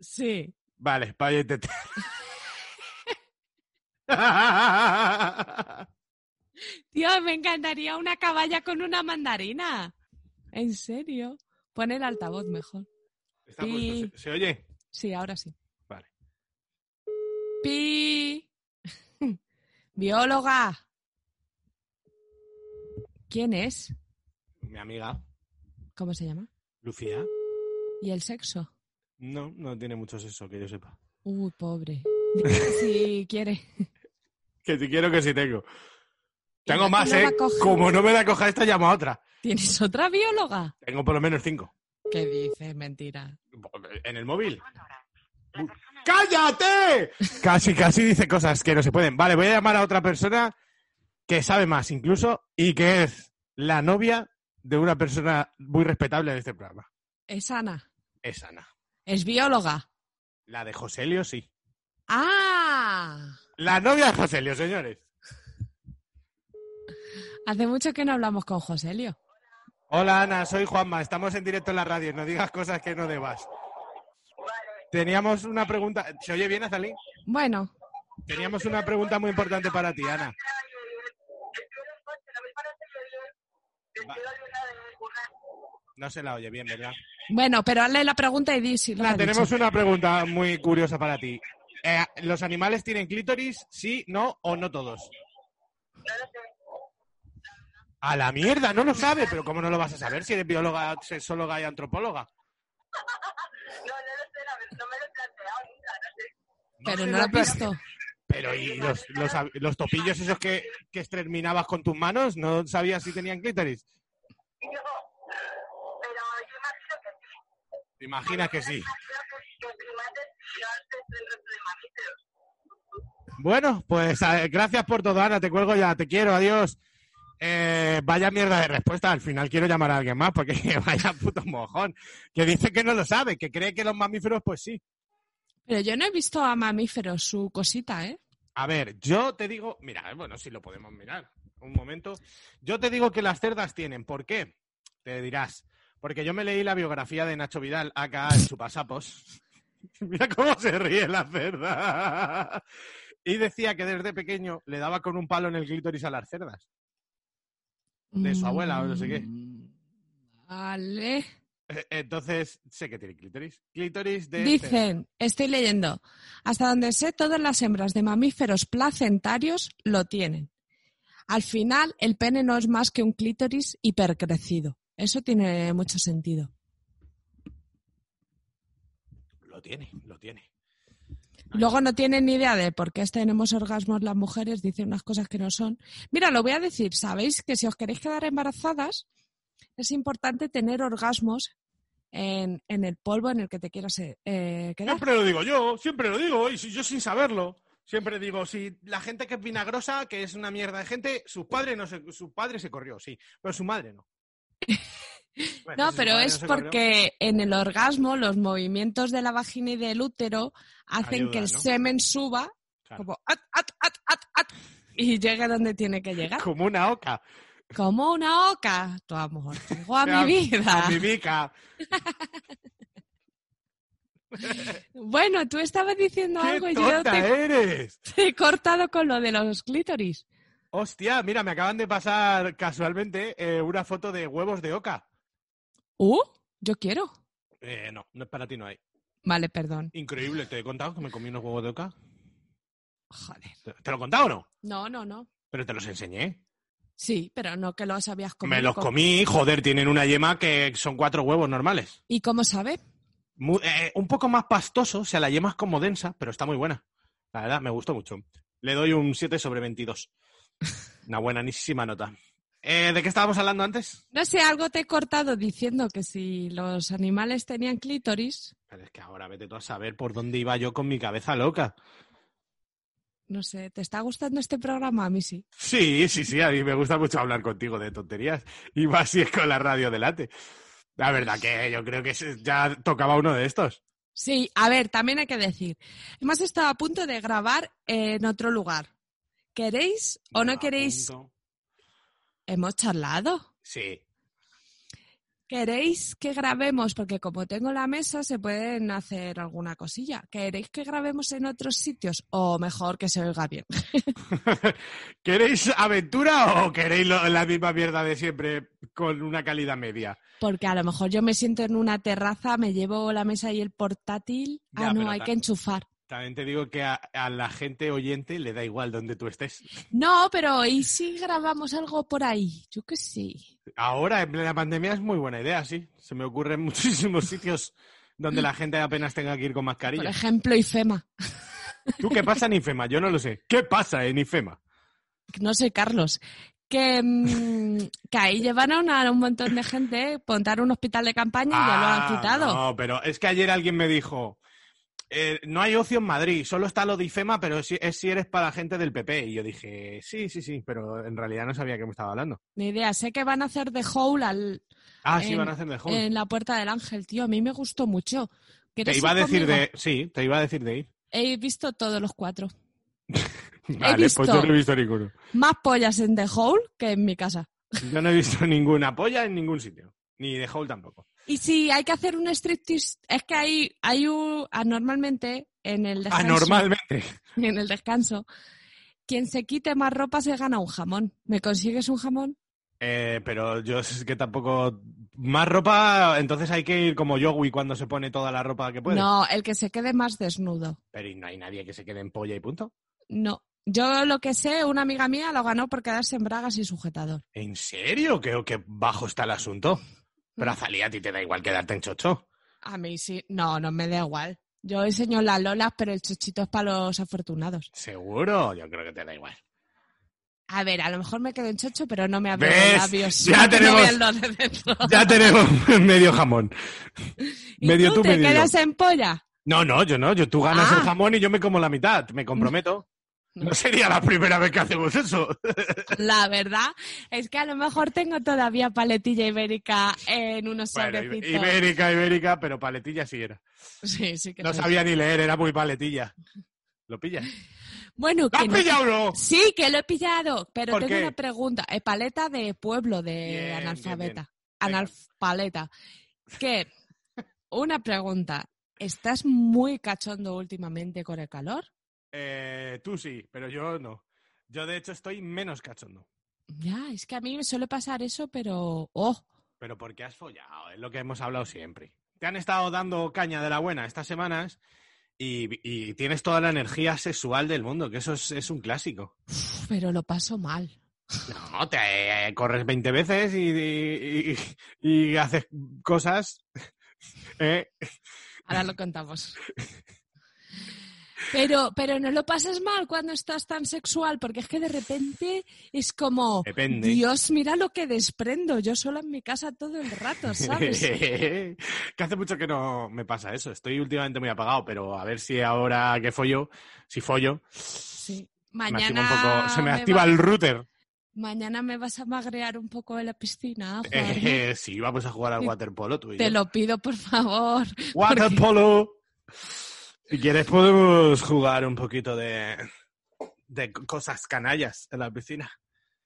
Sí. Vale, vaya a intentar. Tío, me encantaría una caballa con una mandarina. ¿En serio? Pon el altavoz mejor. Está Y- ¿Se, se oye? Sí, ahora sí. Vale. Pi. Bióloga. ¿Quién es? Mi amiga, ¿Cómo se llama? Lucía. ¿Y el sexo? No, no tiene mucho sexo, que yo sepa. Uy, pobre. Si quiere. Que si quiero que sí tengo. ¿Y Tengo más, no ¿eh? Como no me la coja esta, llamo a otra. ¿Tienes otra bióloga? Tengo por lo menos cinco. ¿Qué dices? Mentira. ¿En el móvil? ¡Cállate! Casi, casi dice cosas que no se pueden. Vale, voy a llamar a otra persona que sabe más incluso y que es la novia de una persona muy respetable de este programa. Es Ana. Es Ana. Es bióloga. La de Joselio, sí. ¡Ah! La novia de Joselio, señores. Hace mucho que no hablamos con Joselio. Hola Ana, soy Juanma, estamos en directo en la radio, no digas cosas que no debas. Teníamos una pregunta, ¿se oye bien, Azalí? Bueno, Teníamos una pregunta muy importante para ti, Ana. Va- No se la oye bien, ¿verdad? bueno, pero hazle la pregunta y di si lo Ana, ha tenemos dicho. una pregunta muy curiosa para ti. Eh, ¿Los animales tienen clítoris? ¿Sí, no o no todos? A la mierda, no lo sabe, pero ¿cómo no lo vas a saber si eres bióloga, sexóloga y antropóloga? Pero se no lo has lo- visto. Pero ¿y los, los, los topillos esos que, que exterminabas con tus manos? ¿No sabías si tenían clítoris? ¿Te imaginas que sí? Bueno, pues eh, gracias por todo, Ana. Te cuelgo ya. Te quiero. Adiós. Eh, vaya mierda de respuesta. Al final quiero llamar a alguien más porque vaya puto mojón. Que dice que no lo sabe, que cree que los mamíferos, pues sí. Pero yo no he visto a mamíferos su cosita, ¿eh? A ver, yo te digo, mira, bueno, si lo podemos mirar. Un momento. Yo te digo que las cerdas tienen. ¿Por qué? Te dirás. Porque yo me leí la biografía de Nacho Vidal, acá en su pasapos. mira cómo se ríe la cerda. y decía que desde pequeño le daba con un palo en el clítoris a las cerdas. De su abuela o no sé qué. Mm, Vale. Eh, Entonces, sé que tiene clítoris. Clítoris de. Dicen, estoy leyendo, Hasta donde sé, todas las hembras de mamíferos placentarios lo tienen. Al final, el pene no es más que un clítoris hipercrecido. Eso tiene mucho sentido. Lo tiene, lo tiene. Luego no tienen ni idea de por qué tenemos orgasmos las mujeres, dicen unas cosas que no son. Mira, lo voy a decir, sabéis que si os queréis quedar embarazadas, es importante tener orgasmos en, en el polvo en el que te quieras eh, eh, quedar. Siempre lo digo yo, siempre lo digo, y yo sin saberlo. Siempre digo, si la gente que es vinagrosa, que es una mierda de gente, su padre no se, su padre se corrió, sí, pero su madre no. Bueno, No, pero es porque en el orgasmo los movimientos de la vagina y del útero hacen que el semen suba claro. como at, at, at, at, at, y llegue donde tiene que llegar. como una oca. Como una oca. Tu amor, llegó a mi vida. A mi mica. Bueno, tú estabas diciendo algo ¡Qué y yo te, eres! te he cortado con lo de los clítoris. Hostia, mira, me acaban de pasar casualmente eh, una foto de huevos de oca. Uh, yo quiero. Eh, no, no es para ti, no hay. Vale, perdón. Increíble, ¿te he contado que me comí unos huevos de oca? Joder. ¿Te, te lo he contado o no? No, no, no. Pero te los enseñé. Sí, pero no que los habías comido. me los con- comí, joder, tienen una yema que son cuatro huevos normales. ¿Y cómo sabe? Mu- eh, un poco más pastoso, o sea, la yema es como densa, pero está muy buena. La verdad, me gustó mucho. Le doy un 7 sobre 22. Una buenísima nota. Eh, ¿De qué estábamos hablando antes? No sé, algo te he cortado diciendo que si los animales tenían clítoris, Pero es que ahora vete tú a saber por dónde iba yo con mi cabeza loca. no sé, ¿te está gustando este programa? A mí sí. Sí, sí, sí, a mí me gusta mucho hablar contigo de tonterías. Y más si es con la radio delante. La verdad que yo creo que ya tocaba uno de estos. Sí, a ver, también hay que decir, hemos estado a punto de grabar en otro lugar. ¿Queréis o no queréis? punto. Hemos charlado. Sí. ¿Queréis que grabemos? Porque como tengo la mesa, se pueden hacer alguna cosilla. ¿Queréis que grabemos en otros sitios? O mejor que se oiga bien. ¿Queréis aventura o queréis lo- la misma mierda de siempre con una calidad media? Porque a lo mejor yo me siento en una terraza, me llevo la mesa y el portátil. Ya, ah, no, hay que enchufar. También te digo que a, a la gente oyente le da igual donde tú estés. No, pero ¿y si grabamos algo por ahí? Yo que sí. Ahora, en plena pandemia, es muy buena idea, sí. Se me ocurren muchísimos sitios donde la gente apenas tenga que ir con Por mascarilla. ejemplo, IFEMA. ¿Tú qué pasa en IFEMA? Yo no lo sé. ¿Qué pasa en IFEMA? No soy Carlos. Que, mm, que ahí llevan a, un montón de gente, montar un hospital de campaña y ya lo han Ah, quitado. No, pero es que ayer alguien me dijo, eh, no hay ocio en Madrid, solo está lo de IFEMA, pero es si eres para gente del PP. Y yo dije, sí, sí, sí, pero en realidad no sabía que me estaba hablando. Ni idea. Sé que van a hacer de Hole al, Ah, sí, En- van a hacer de Hulk. en la Puerta del Ángel, tío. A mí me gustó mucho. Te ¿Quieres iba a ir decir conmigo? de... Sí, te iba a decir de ir. He visto todos los cuatro. Vale, visto- pues yo no he visto ninguno. Más pollas en The Hole que en mi casa. Yo no he visto ninguna polla en ningún sitio. Ni de Hole tampoco. Y si hay que hacer un striptease, es que hay, hay un, anormalmente en el descanso, Anormalmente. en el descanso, quien se quite más ropa se gana un jamón. ¿Me consigues un jamón? Eh, pero yo es que tampoco... Más ropa, entonces hay que ir como Yogi cuando se pone toda la ropa que puede. No, el que se quede más desnudo. Pero ¿y no hay nadie que se quede en polla y punto. No. Yo lo que sé, una amiga mía lo ganó por quedarse en bragas y sujetador. ¿En serio? ¿Qué, qué bajo está el asunto? Pero Azalía, a ti te da igual quedarte en chocho. A mí sí. No, no me da igual. Yo enseño las lolas, pero el chochito es para los afortunados. ¿Seguro? Yo creo que te da igual. A ver, a lo mejor me quedo en chocho, pero no me abro ¿Ves? los labios. Ya no tenemos- lo de. Ya tenemos medio jamón. ¿Y medio tú tú, te medio yo. quedas en polla? No, no, yo no. Yo, tú ganas Ah. el jamón y yo me como la mitad. Me comprometo. No sería la primera vez que hacemos eso. La verdad es que a lo mejor tengo todavía paletilla ibérica en unos Bueno, sobrecitos. ibérica, ibérica, pero paletilla sí era. Sí, sí que No sabía ni leer, era muy paletilla. ¿Lo pillas? Bueno, ¿Lo has no- pillado no? Sí, que lo he pillado, pero ¿Por tengo qué? una pregunta. Paleta de pueblo, de Bien, bien, analfabeta. bien. Analfaleta. Que, una pregunta. ¿Estás muy cachondo últimamente con el calor? Eh, tú sí, pero yo no. Yo de hecho estoy menos cachondo. Ya, es que a mí me suele pasar eso, pero... ¡Oh! Pero porque has follado, es lo que hemos hablado siempre. Te han estado dando caña de la buena estas semanas y, y tienes toda la energía sexual del mundo, que eso es, es un clásico. Uf, Pero lo paso mal. No, te eh, corres 20 veces y, y- y- y haces cosas. ¿eh? Ahora lo contamos. Pero, pero no lo pasas mal cuando estás tan sexual, porque es que de repente es como, Depende. Dios, mira lo que desprendo, yo sola en mi casa todo el rato, ¿sabes? que hace mucho que no me pasa eso. Estoy últimamente muy apagado, pero a ver si ahora que follo, si follo, Sí. me Mañana, un poco, se me me activa va- el router. mañana me vas a magrear un poco en la piscina, Juan. Eh, sí, vamos a jugar al waterpolo tú y Te yo. lo pido, por favor. Waterpolo. Si quieres podemos jugar un poquito de, de cosas canallas en la piscina.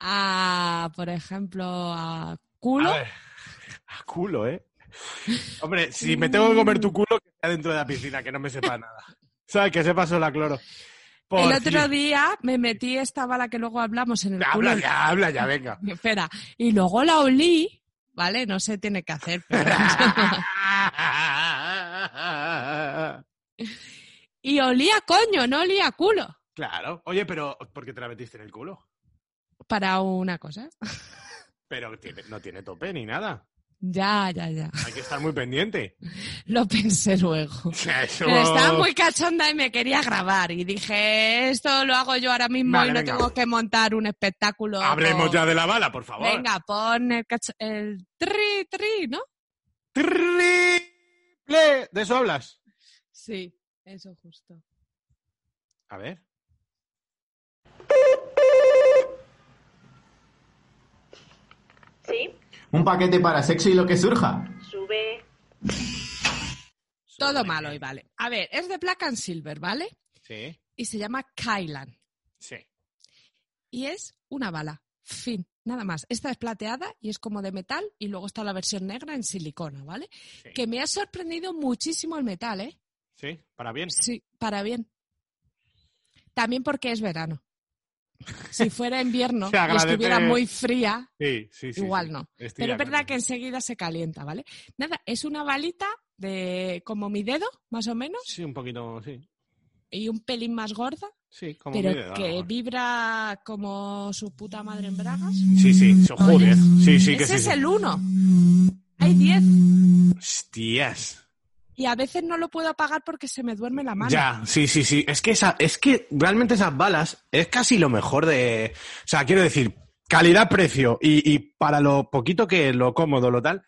A, por ejemplo, a culo. A ver, a culo, ¿eh? Hombre, si me tengo que comer tu culo, que sea dentro de la piscina, que no me sepa nada. ¿Sabes? Que sepa solo a cloro. Por el otro día me metí esta bala que luego hablamos en el culo. Habla ya, habla ya, venga. Espera, y luego la olí, ¿vale? No se tiene que hacer, pero... y olía coño, no olía culo. claro. Oye, pero ¿por qué te la metiste en el culo? Para una cosa. Pero tiene- no tiene tope ni nada. Ya, ya, ya. Hay que estar muy pendiente. Lo pensé luego. Eso- Pero estaba muy cachonda y me quería grabar. Y dije, esto lo hago yo ahora mismo Vale, y no venga. tengo que montar un espectáculo. Hablemos con- ya de la bala, por favor. Venga, pon el, cacho- el tri, tri, ¿no? Triple. ¿De eso hablas? Sí, eso justo. A ver. Sí, Un paquete para sexo y lo que surja. sube. Todo malo y vale. A ver, es de Black and Silver, ¿vale? Sí, Y se llama Kylan. sí. Y es una bala. Fin. Nada más. Esta es plateada y es como de metal. Y luego está la versión negra en silicona, ¿vale? Sí. Que me ha sorprendido muchísimo el metal, ¿eh? Sí, para bien. Sí, para bien. También porque es verano. Si fuera invierno Se y estuviera muy fría, Sí, sí, sí. igual no. Estoy Pero es verdad que enseguida se calienta, ¿vale? Nada, es una balita de como mi dedo, más o menos, Sí, un poquito, sí. y un pelín más gorda, Sí, como pero que vibra como su puta madre en bragas. Sí, sí, so- joder. Sí, sí, que Ese sí. es sí. el uno. Hay diez. Hostias. Y a veces no lo puedo apagar porque se me duerme la mano. Ya, sí, sí, sí. Es que esa, es que realmente esas balas es casi lo mejor de. O sea, quiero decir, calidad-precio y, y para lo poquito que lo cómodo, lo tal,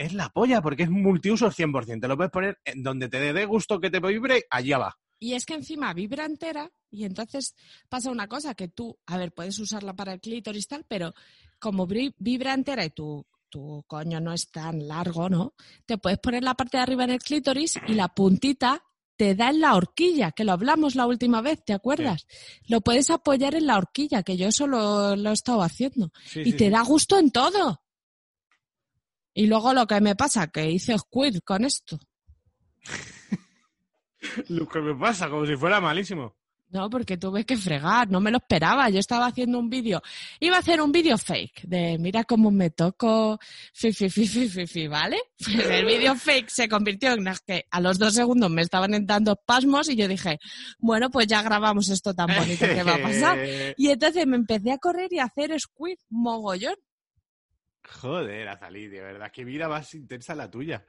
es la polla, porque es multiuso 100%. Te lo puedes poner en donde te dé gusto que te vibre, allá va. Y es que encima vibra entera y entonces pasa una cosa que tú, a ver, puedes usarla para el clítoris tal, pero como vibra entera y tu, tu coño no es tan largo, ¿no? Te puedes poner la parte de arriba en el clítoris y la puntita te da en la horquilla, que lo hablamos la última vez, ¿te acuerdas? Lo puedes apoyar en la horquilla, que yo eso lo, lo he estado haciendo. Sí, y sí, te da gusto en todo. Y luego lo que me pasa, que hice squid con esto. Lo que me pasa, como si fuera malísimo. No, porque tuve que fregar, no me lo esperaba. Yo estaba haciendo un vídeo, iba a hacer un vídeo fake de mira cómo me toco, fi, fi, fi, fi, fi, fi, ¿vale? Pues el vídeo fake se convirtió en que a los dos segundos me estaban dando espasmos y yo dije, bueno, pues ya grabamos esto tan bonito que va a pasar. Y entonces me empecé a correr y a hacer squid mogollón Joder, Azalí, de verdad, qué vida más intensa la tuya.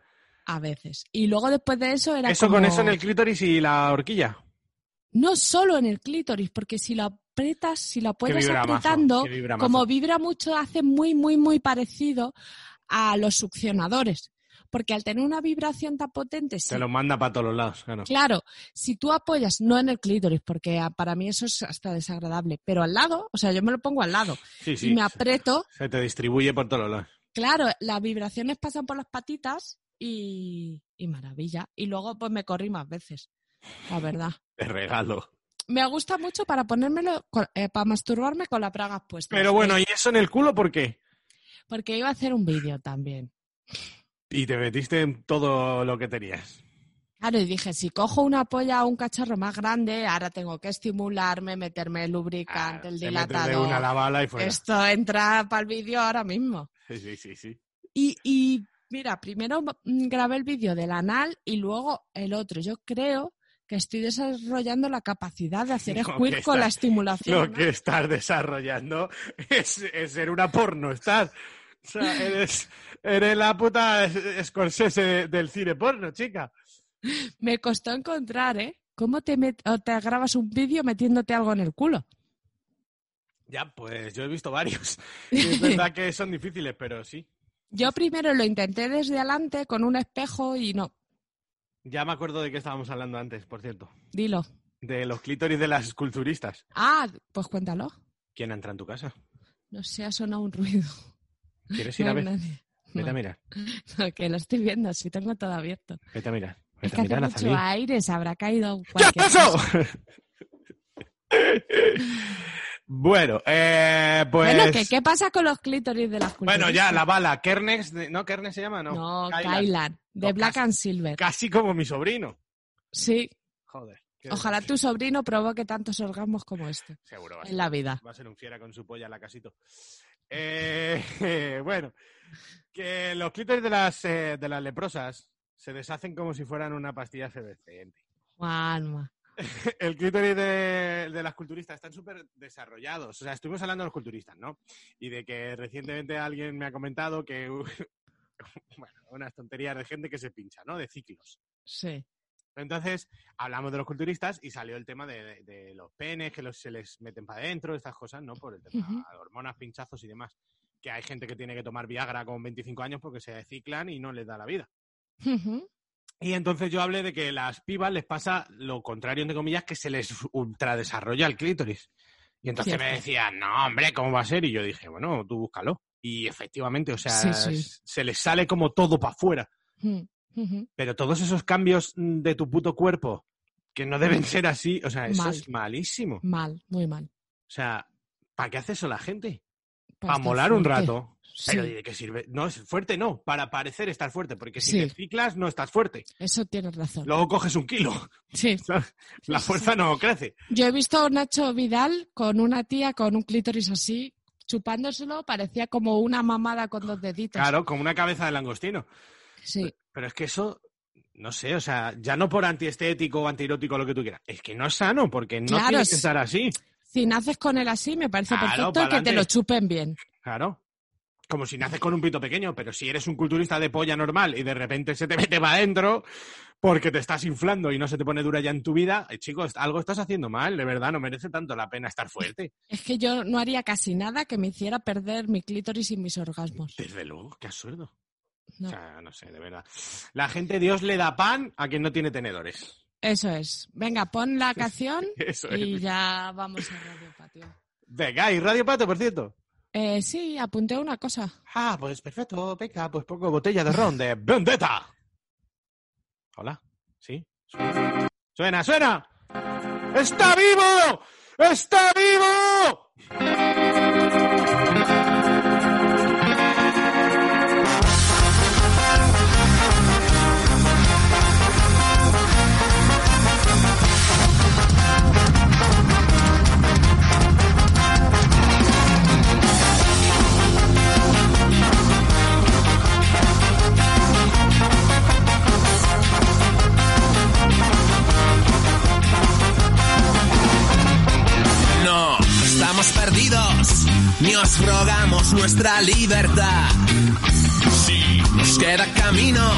a veces. Y luego después de eso era Eso como- con eso en el clítoris y la horquilla. No solo en el clítoris, porque si lo aprietas, si vibra mazo, apretando, vibra como vibra mucho, hace muy, muy, muy parecido a los succionadores. Porque al tener una vibración tan potente, sí, Te lo manda para todos los lados, claro. claro, si tú apoyas, no en el clítoris, porque para mí eso es hasta desagradable, pero al lado, o sea, yo me lo pongo al lado Sí, y me aprieto, Se te distribuye por todos los lados. claro, las vibraciones pasan por las patitas y, y maravilla. Y luego pues me corrí más veces, la verdad. De regalo. Me gusta mucho para ponérmelo, eh, para masturbarme con las bragas puestas. Pero bueno, Eh, ¿y eso en el culo por qué? Porque iba a hacer un vídeo también. Y te metiste en todo lo que tenías. Claro, y dije, si cojo una polla o un cacharro más grande, ahora tengo que estimularme, meterme el lubricante, el Ah, de dilatador. una la bala y fuera. Esto entra para el vídeo ahora mismo. Sí, sí, sí, sí. Y, y mira, primero grabé el vídeo del anal y luego el otro. Yo creo que estoy desarrollando la capacidad de hacer squirt con la estimulación. Lo ¿no? que estás desarrollando es, es ser una porno, estás. O sea, eres, eres la puta es- Scorsese de- del cine porno, chica. Me costó encontrar, ¿eh? ¿Cómo te, met- o te grabas un vídeo metiéndote algo en el culo? Ya, pues yo he visto varios. Y es verdad que son difíciles, pero sí. Yo primero lo intenté desde adelante con un espejo y no. Ya me acuerdo de qué estábamos hablando antes, por cierto. Dilo. De los clítoris de las culturistas. Ah, pues cuéntalo. ¿Quién entra en tu casa? No sé, ha sonado un ruido. ¿Quieres ir No a ver? nadie. Vete a No. mirar. No, que lo estoy viendo, sí tengo todo abierto. Vete a mirar. Es Vete que a hace mirar, mucho Nazalí. aire, se habrá caído ¿Qué cualquier cosa. bueno, eh, pues... Bueno, ¿qué, ¿qué pasa con los clítoris de las Bueno, culturistas? ya, la bala. Kernex, de- ¿no? ¿Kernex se llama? No, No, Kylan. De No, Black casi- and Silver. Casi como mi sobrino. Sí, Joder. ojalá tu sobrino provoque tantos orgasmos como este Seguro va a en ser- la vida. Va a ser un fiera con su polla en la casito. Eh, bueno, que los clítoris de las, eh, de las leprosas se deshacen como si fueran una pastilla efervescente. Juanma. El clítoris de, de las culturistas están súper desarrollados. O sea, estuvimos hablando de los culturistas, ¿no? Y de que recientemente alguien me ha comentado que... bueno, unas tonterías de gente que se pincha, ¿no? De ciclos. Sí. Entonces, hablamos de los culturistas y salió el tema de, de- de los penes, que los, se les meten para adentro, estas cosas, ¿no? Por el tema de hormonas, pinchazos y demás. Que hay gente que tiene que tomar Viagra con 25 años porque se ciclan y no les da la vida. Y entonces yo hablé de que las pibas les pasa lo contrario, entre comillas, que se les ultradesarrolla el clítoris. Y entonces me decían, no, hombre, ¿cómo va a ser? Y yo dije, bueno, tú búscalo. Y efectivamente, o sea, Sí, sí. s- se les sale como todo para afuera. Ujú. Pero todos esos cambios mm, de tu puto cuerpo que no deben ser así, o sea, eso Mal. es malísimo. Mal, muy mal. O sea, ¿para qué hace eso la gente? Para molar un rato. Pero Sí. ¿y ¿de qué sirve? No, es fuerte no, para parecer estar fuerte, porque si Sí. te ciclas no estás fuerte. Eso tienes razón. Luego coges un kilo. Sí. La fuerza no crece. Yo he visto a Nacho Vidal con una tía con un clítoris así, chupándoselo, parecía como una mamada con dos deditos. Claro, como una cabeza de langostino. Sí. Pero es que eso, no sé, o sea, ya no por antiestético o antierótico lo que tú quieras, es que no es sano, porque no Claro, tiene que es- estar así. Si naces con él así, me parece Claro, perfecto que te lo chupen bien. Claro. Como si naces con un pito pequeño, pero si eres un culturista de polla normal y de repente se te mete para adentro porque te estás inflando y no se te pone dura ya en tu vida, eh, chicos, algo estás haciendo mal, de verdad, no merece tanto la pena estar fuerte. Es que yo no haría casi nada que me hiciera perder mi clítoris y mis orgasmos. Desde luego, qué absurdo. No. O sea, no sé, de verdad. La gente, Dios le da pan a quien no tiene tenedores. Eso es. Venga, pon la canción Eso y es. ya vamos a Radio Patio. Venga, y Radio Pato, por cierto. Eh, sí, apunté una cosa. Ah, pues perfecto, venga, pues pongo botella de ron de Vendetta. Hola, ¿sí? Suena, suena. suena. ¡Está vivo! ¡Está vivo! Ni os rogamos nuestra libertad. Si nos queda camino,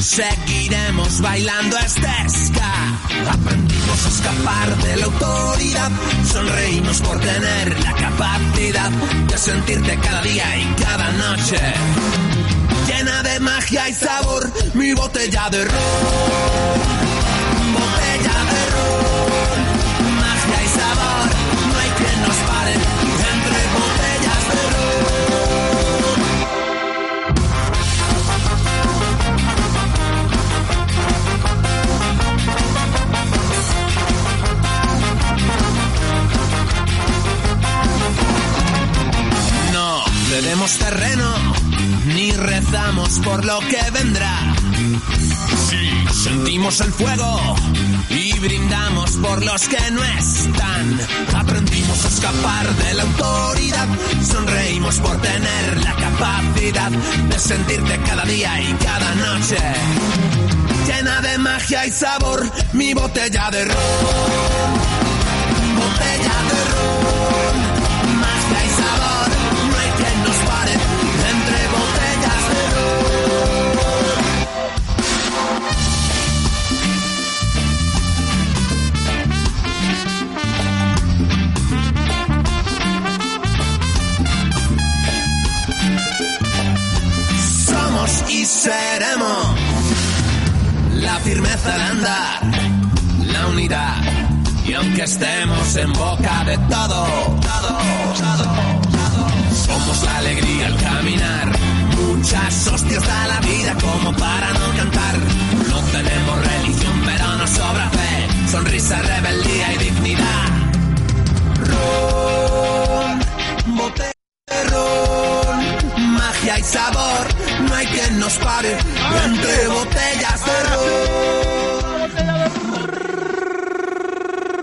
seguiremos bailando este ska. Aprendimos a escapar de la autoridad, sonreímos por tener la capacidad de sentirte cada día y cada noche. Llena de magia y sabor, mi botella de ron. Cedemos terreno, ni rezamos por lo que vendrá. Sentimos el fuego y brindamos por los que no están. Aprendimos a escapar de la autoridad, sonreímos por tener la capacidad de sentirte cada día y cada noche. llena de magia y sabor, mi botella de ron. Botella de ron, seremos la firmeza al andar, la unidad. Y aunque estemos en boca de todo, todo, todo, somos la alegría al caminar. Muchas hostias da la vida como para no cantar. No tenemos religión, pero nos sobra fe, sonrisa, rebeldía y dignidad. Magia y sabor, no hay quien nos pare entre botellas de.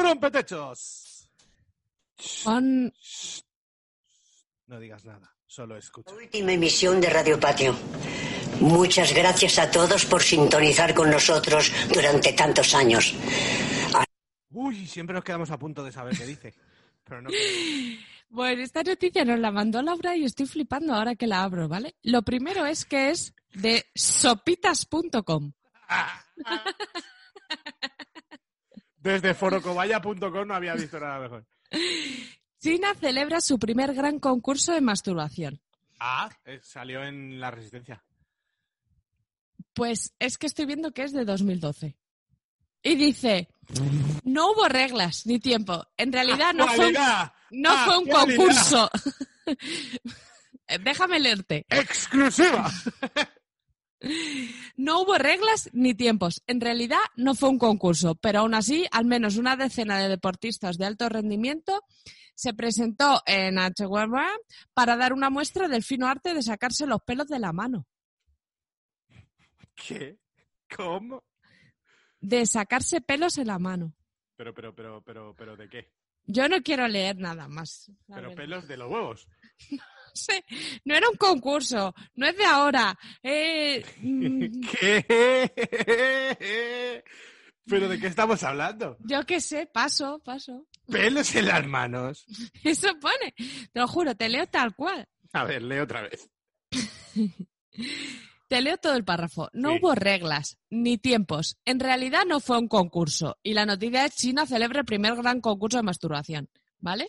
¡Rompetechos! Pon- No digas nada, solo escucha. Última emisión de Radio Patio. Muchas gracias a todos por sintonizar con nosotros durante tantos años. Uy, siempre nos quedamos a punto de saber qué dice. Pero no. Bueno, esta noticia nos la mandó Laura y estoy flipando ahora que la abro, ¿vale? Lo primero es que es de sopitas.com. Desde forocobaya.com no había visto nada mejor. China celebra su primer gran concurso de masturbación. Ah, eh, salió en La Resistencia. Pues es que estoy viendo que es de 2012. Y dice, no hubo reglas ni tiempo. En realidad no fue un, no fue un concurso. Déjame leerte. ¡Exclusiva! No hubo reglas ni tiempos. En realidad no fue un concurso, pero aún así, al menos una decena de deportistas de alto rendimiento se presentó en HWM para dar una muestra del fino arte de sacarse los pelos de la mano. ¿Qué? ¿Cómo? De sacarse pelos en la mano. Pero, pero, pero, pero, pero, ¿de qué? Yo no quiero leer nada más. Pero verdad. pelos de los huevos. sé, no era un concurso, no es de ahora. Eh, mm, ¿Qué? ¿Pero de qué estamos hablando? yo qué sé, paso, paso. Pelos en las manos. Eso pone, te lo juro, te leo tal cual. A ver, lee otra vez. Te leo todo el párrafo. No Sí. hubo reglas ni tiempos. En realidad no fue un concurso. Y la noticia es China celebra el primer gran concurso de masturbación. ¿Vale?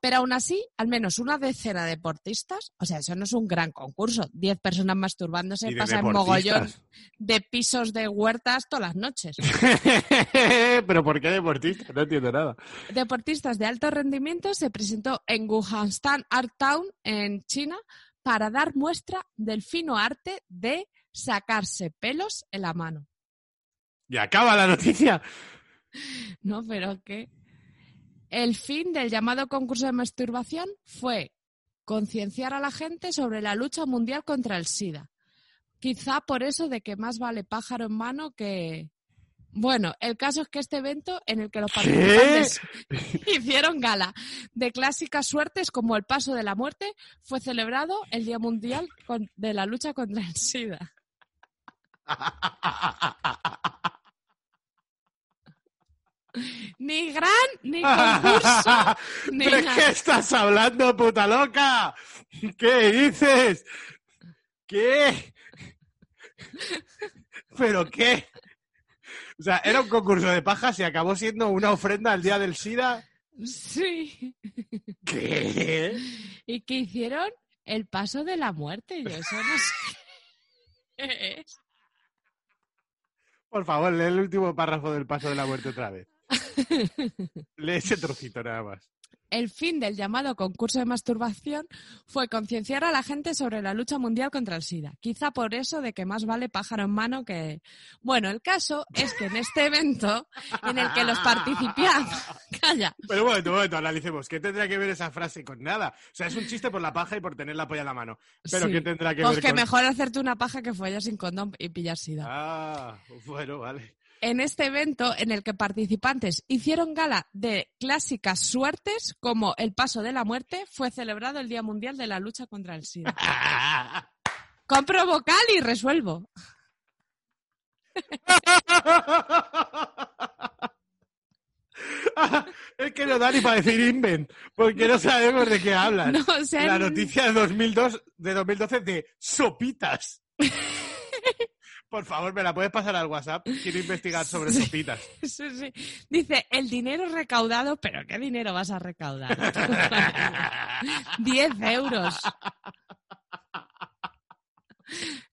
Pero aún así, al menos una decena de deportistas, o sea, eso no es un gran concurso. Diez personas masturbándose de pasan mogollón deportistas. de pisos de huertas todas las noches. ¿Pero por qué deportista? No entiendo nada. deportistas de alto rendimiento se presentó en Gujanstan Art Town, en China, para dar muestra del fino arte de sacarse pelos en la mano. Y acaba la noticia. No, pero que el fin del llamado concurso de masturbación fue concienciar a la gente sobre la lucha mundial contra el SIDA. Quizá por eso de que más vale pájaro en mano que... Bueno, el caso es que este evento en el que los participantes hicieron gala de clásicas suertes como el paso de la muerte fue celebrado el Día Mundial de la lucha contra el SIDA. Ni gran, ni concurso, ni ¿De qué estás hablando, puta loca? ¿Qué dices? ¿Qué? ¿Pero qué? O sea, era un concurso de pajas y acabó siendo una ofrenda al día del SIDA. Sí. ¿Qué? ¿Y qué hicieron? El paso de la muerte. Yo eso no sé qué es. Por favor, lee el último párrafo del paso de la muerte otra vez. Lee ese trocito nada más. El fin del llamado concurso de masturbación fue concienciar a la gente sobre la lucha mundial contra el SIDA. Quizá por eso de que más vale pájaro en mano que... Bueno, el caso es que en este evento en el que los participantes... Calla. Pero un momento, un momento, analicemos. ¿Qué tendrá que ver esa frase con nada? O sea, es un chiste por la paja y por tener la polla en la mano. Pero Sí. ¿qué tendrá que Pues ver que con...? mejor hacerte una paja que follar sin condón y pillar SIDA. Ah, bueno, vale. En este evento en el que participantes hicieron gala de clásicas suertes como el paso de la muerte, fue celebrado el Día Mundial de la Lucha contra el SIDA. Compro vocal y resuelvo. es que no da ni para decir invent, porque no sabemos de qué hablan. No, o sea, La noticia de 2002, de 2012 de sopitas. Por favor, ¿me la puedes pasar al WhatsApp? Quiero investigar sobre Sí. sopitas. Sí, sí. Dice, el dinero recaudado, pero ¿qué dinero vas a recaudar? 10 euros.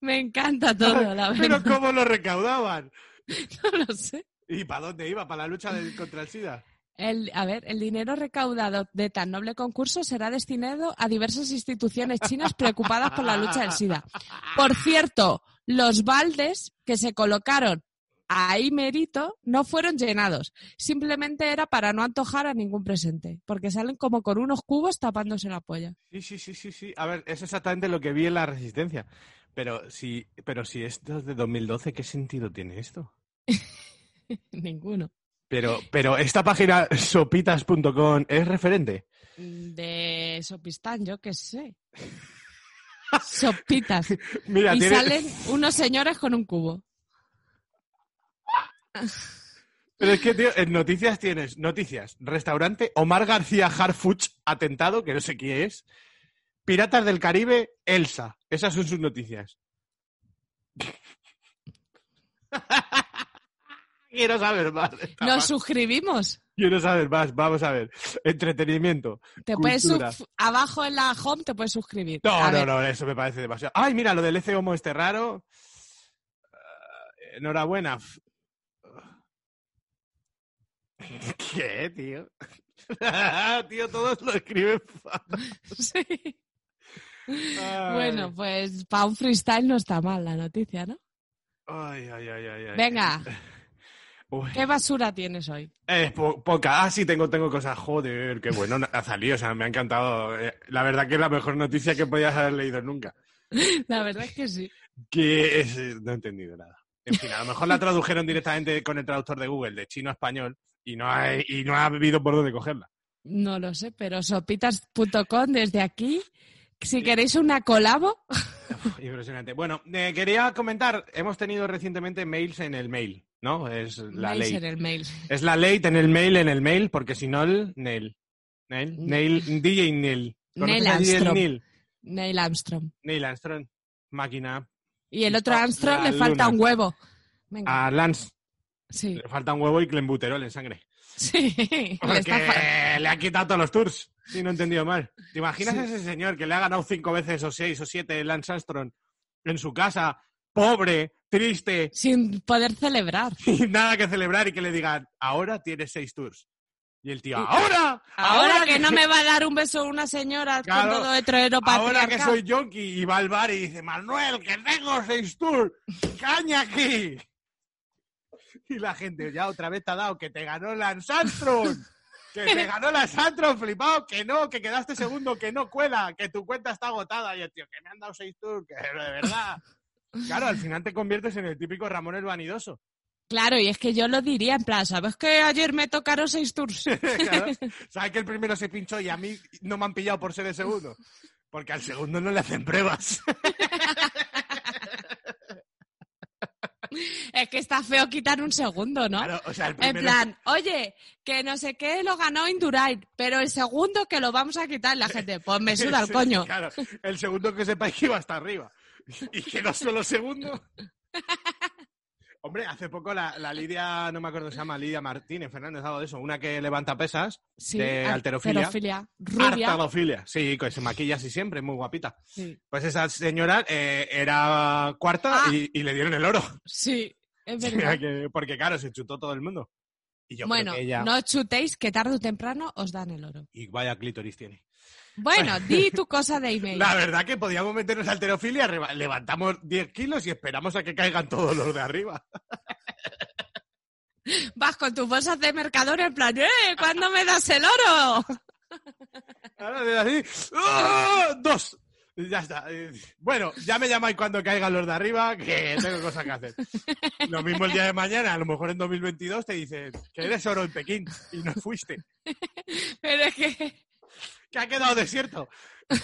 Me encanta todo, la Pero verdad. ¿cómo lo recaudaban? No lo sé. ¿Y para dónde iba? ¿Para la lucha del- contra el SIDA? El, a ver, el dinero recaudado de tan noble concurso será destinado a diversas instituciones chinas preocupadas por la lucha del SIDA. Por cierto, los baldes que se colocaron ahí mérito no fueron llenados. Simplemente era para no antojar a ningún presente, porque salen como con unos cubos tapándose la polla. Sí, sí, sí, sí, sí. A ver, es exactamente lo que vi en la Resistencia. Pero si, pero si esto es de 2012, ¿qué sentido tiene esto? Ninguno. Pero, pero esta página sopitas.com es referente. De Sopistán, yo qué sé. Sopitas. Mira, y tiene- salen unos señores con un cubo. Pero es que, tío, en noticias tienes noticias, restaurante, Omar García Harfuch, atentado, que no sé quién es, Piratas del Caribe, Elsa. Esas son sus noticias. Quiero saber más. Nos suscribimos. Quiero saber más. Vamos a ver. Entretenimiento. Te puedes cultura. abajo en la home te puedes suscribir. No, A no, ver, no, eso me parece demasiado. Ay, mira, lo del EC Homo este raro. Ah, enhorabuena. ¿Qué, tío? tío, todos lo escriben. Sí. Ay. Bueno, pues para un freestyle no está mal la noticia, ¿no? Ay, ay, ay, ay, ay. Venga, Uy. ¿qué basura tienes hoy? Eh, po- poca. Ah, sí, tengo, tengo cosas. Joder, qué bueno ha salido. O sea, me ha encantado. Eh, La verdad que es la mejor noticia que podías haber leído nunca. La verdad es que sí. Que es, eh, no he entendido nada. En fin, a lo mejor la tradujeron directamente con el traductor de Google, de chino a español, y no ha, y no ha habido por dónde cogerla. No lo sé, pero sopitas.com desde aquí, si queréis una colabo, Impresionante. Bueno, eh, quería comentar, hemos tenido recientemente mails en el mail, ¿no? Es la mails ley. en el mail. Es la ley tener el mail en el mail, porque si no, el Neil. Neil, Neil, DJ Neil. ¿Conoces Neil Armstrong. Neil? Neil Armstrong. Neil Armstrong, máquina. Y el otro Armstrong le falta un huevo. Venga, A Lance sí, le falta un huevo y clenbuterol en sangre. sí. le Porque fa- le han quitado todos los tours, si no he entendido mal. ¿Te imaginas Sí. a ese señor que le ha ganado cinco veces o seis o siete Lance Armstrong en su casa, pobre, triste, Sin poder celebrar. sin nada que celebrar y que le digan, ahora tienes seis tours? Y el tío, ¡ahora! Ahora que no me va a dar un beso una señora Claro, con todo hetero Ahora que soy yonki y va al bar y dice, Manuel, que tengo seis tours, caña aquí. Y la gente, ya otra vez te ha dado que te ganó Lance Armstrong. Que te ganó Lance Armstrong, flipado, que no, que quedaste segundo, que no cuela, que tu cuenta está agotada. Y el tío, que me han dado seis tours, que de verdad. Claro, al final te conviertes en el típico Ramón el vanidoso. Claro, y es que yo lo diría en plan, ¿sabes que ayer me tocaron seis tours? Claro. Sabes que el primero se pinchó y a mí no me han pillado por ser el segundo. Porque al segundo no le hacen pruebas. es que está feo quitar un segundo, ¿no? Claro, o sea, el En primero- plan, oye, que no sé qué lo ganó Indurain, pero el segundo que lo vamos a quitar, la gente, pues me suda el coño. Claro, el segundo que sepáis que iba hasta arriba. Y que no solo segundo. Hombre, hace poco la, la Lidia, no me acuerdo, se llama Lidia Martínez, Fernández, algo de eso, una que levanta pesas Sí, de al- alterofilia. alterofilia, rubia. Artadofilia, sí, que se maquilla así siempre, muy guapita. Sí. Pues esa señora eh, era cuarta Ah. y, y le dieron el oro. Sí, es O sea verdad. que- porque claro, se chutó todo el mundo. Y yo bueno, creo que ella... no chutéis que tarde o temprano os dan el oro. Y vaya clítoris tiene. Bueno, di tu cosa de email. La verdad que podíamos meternos alterofilia, reba- levantamos 10 kilos y esperamos a que caigan todos los de arriba. Vas con tus bolsas de mercador en plan, ¡eh! ¿Cuándo me das el oro? Ahora de así, ¡ah! dos. Ya está. Bueno, ya me llamáis cuando caigan los de arriba, que tengo cosas que hacer. Lo mismo el día de mañana, a lo mejor en 2022 te dicen que eres oro en Pekín y no fuiste, Pero es que... que ha quedado desierto.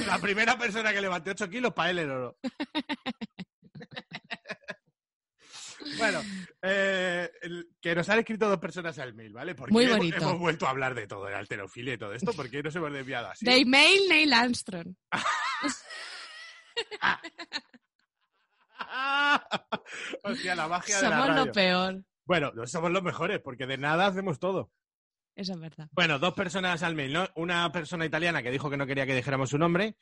La primera persona que levante 8 kilos, para él el oro. Bueno, eh, que nos han escrito dos personas al mail, ¿vale? Porque Muy bonito. hemos vuelto a hablar de todo, de alterofilia y todo esto, porque nos hemos desviado así. De email, Neil Armstrong. Hostia, la magia de la Somos radio. lo peor. Bueno, no somos los mejores, porque de nada hacemos todo. Eso es verdad. Bueno, dos personas al mail, ¿no? Una persona italiana que dijo que no quería que dijéramos su nombre,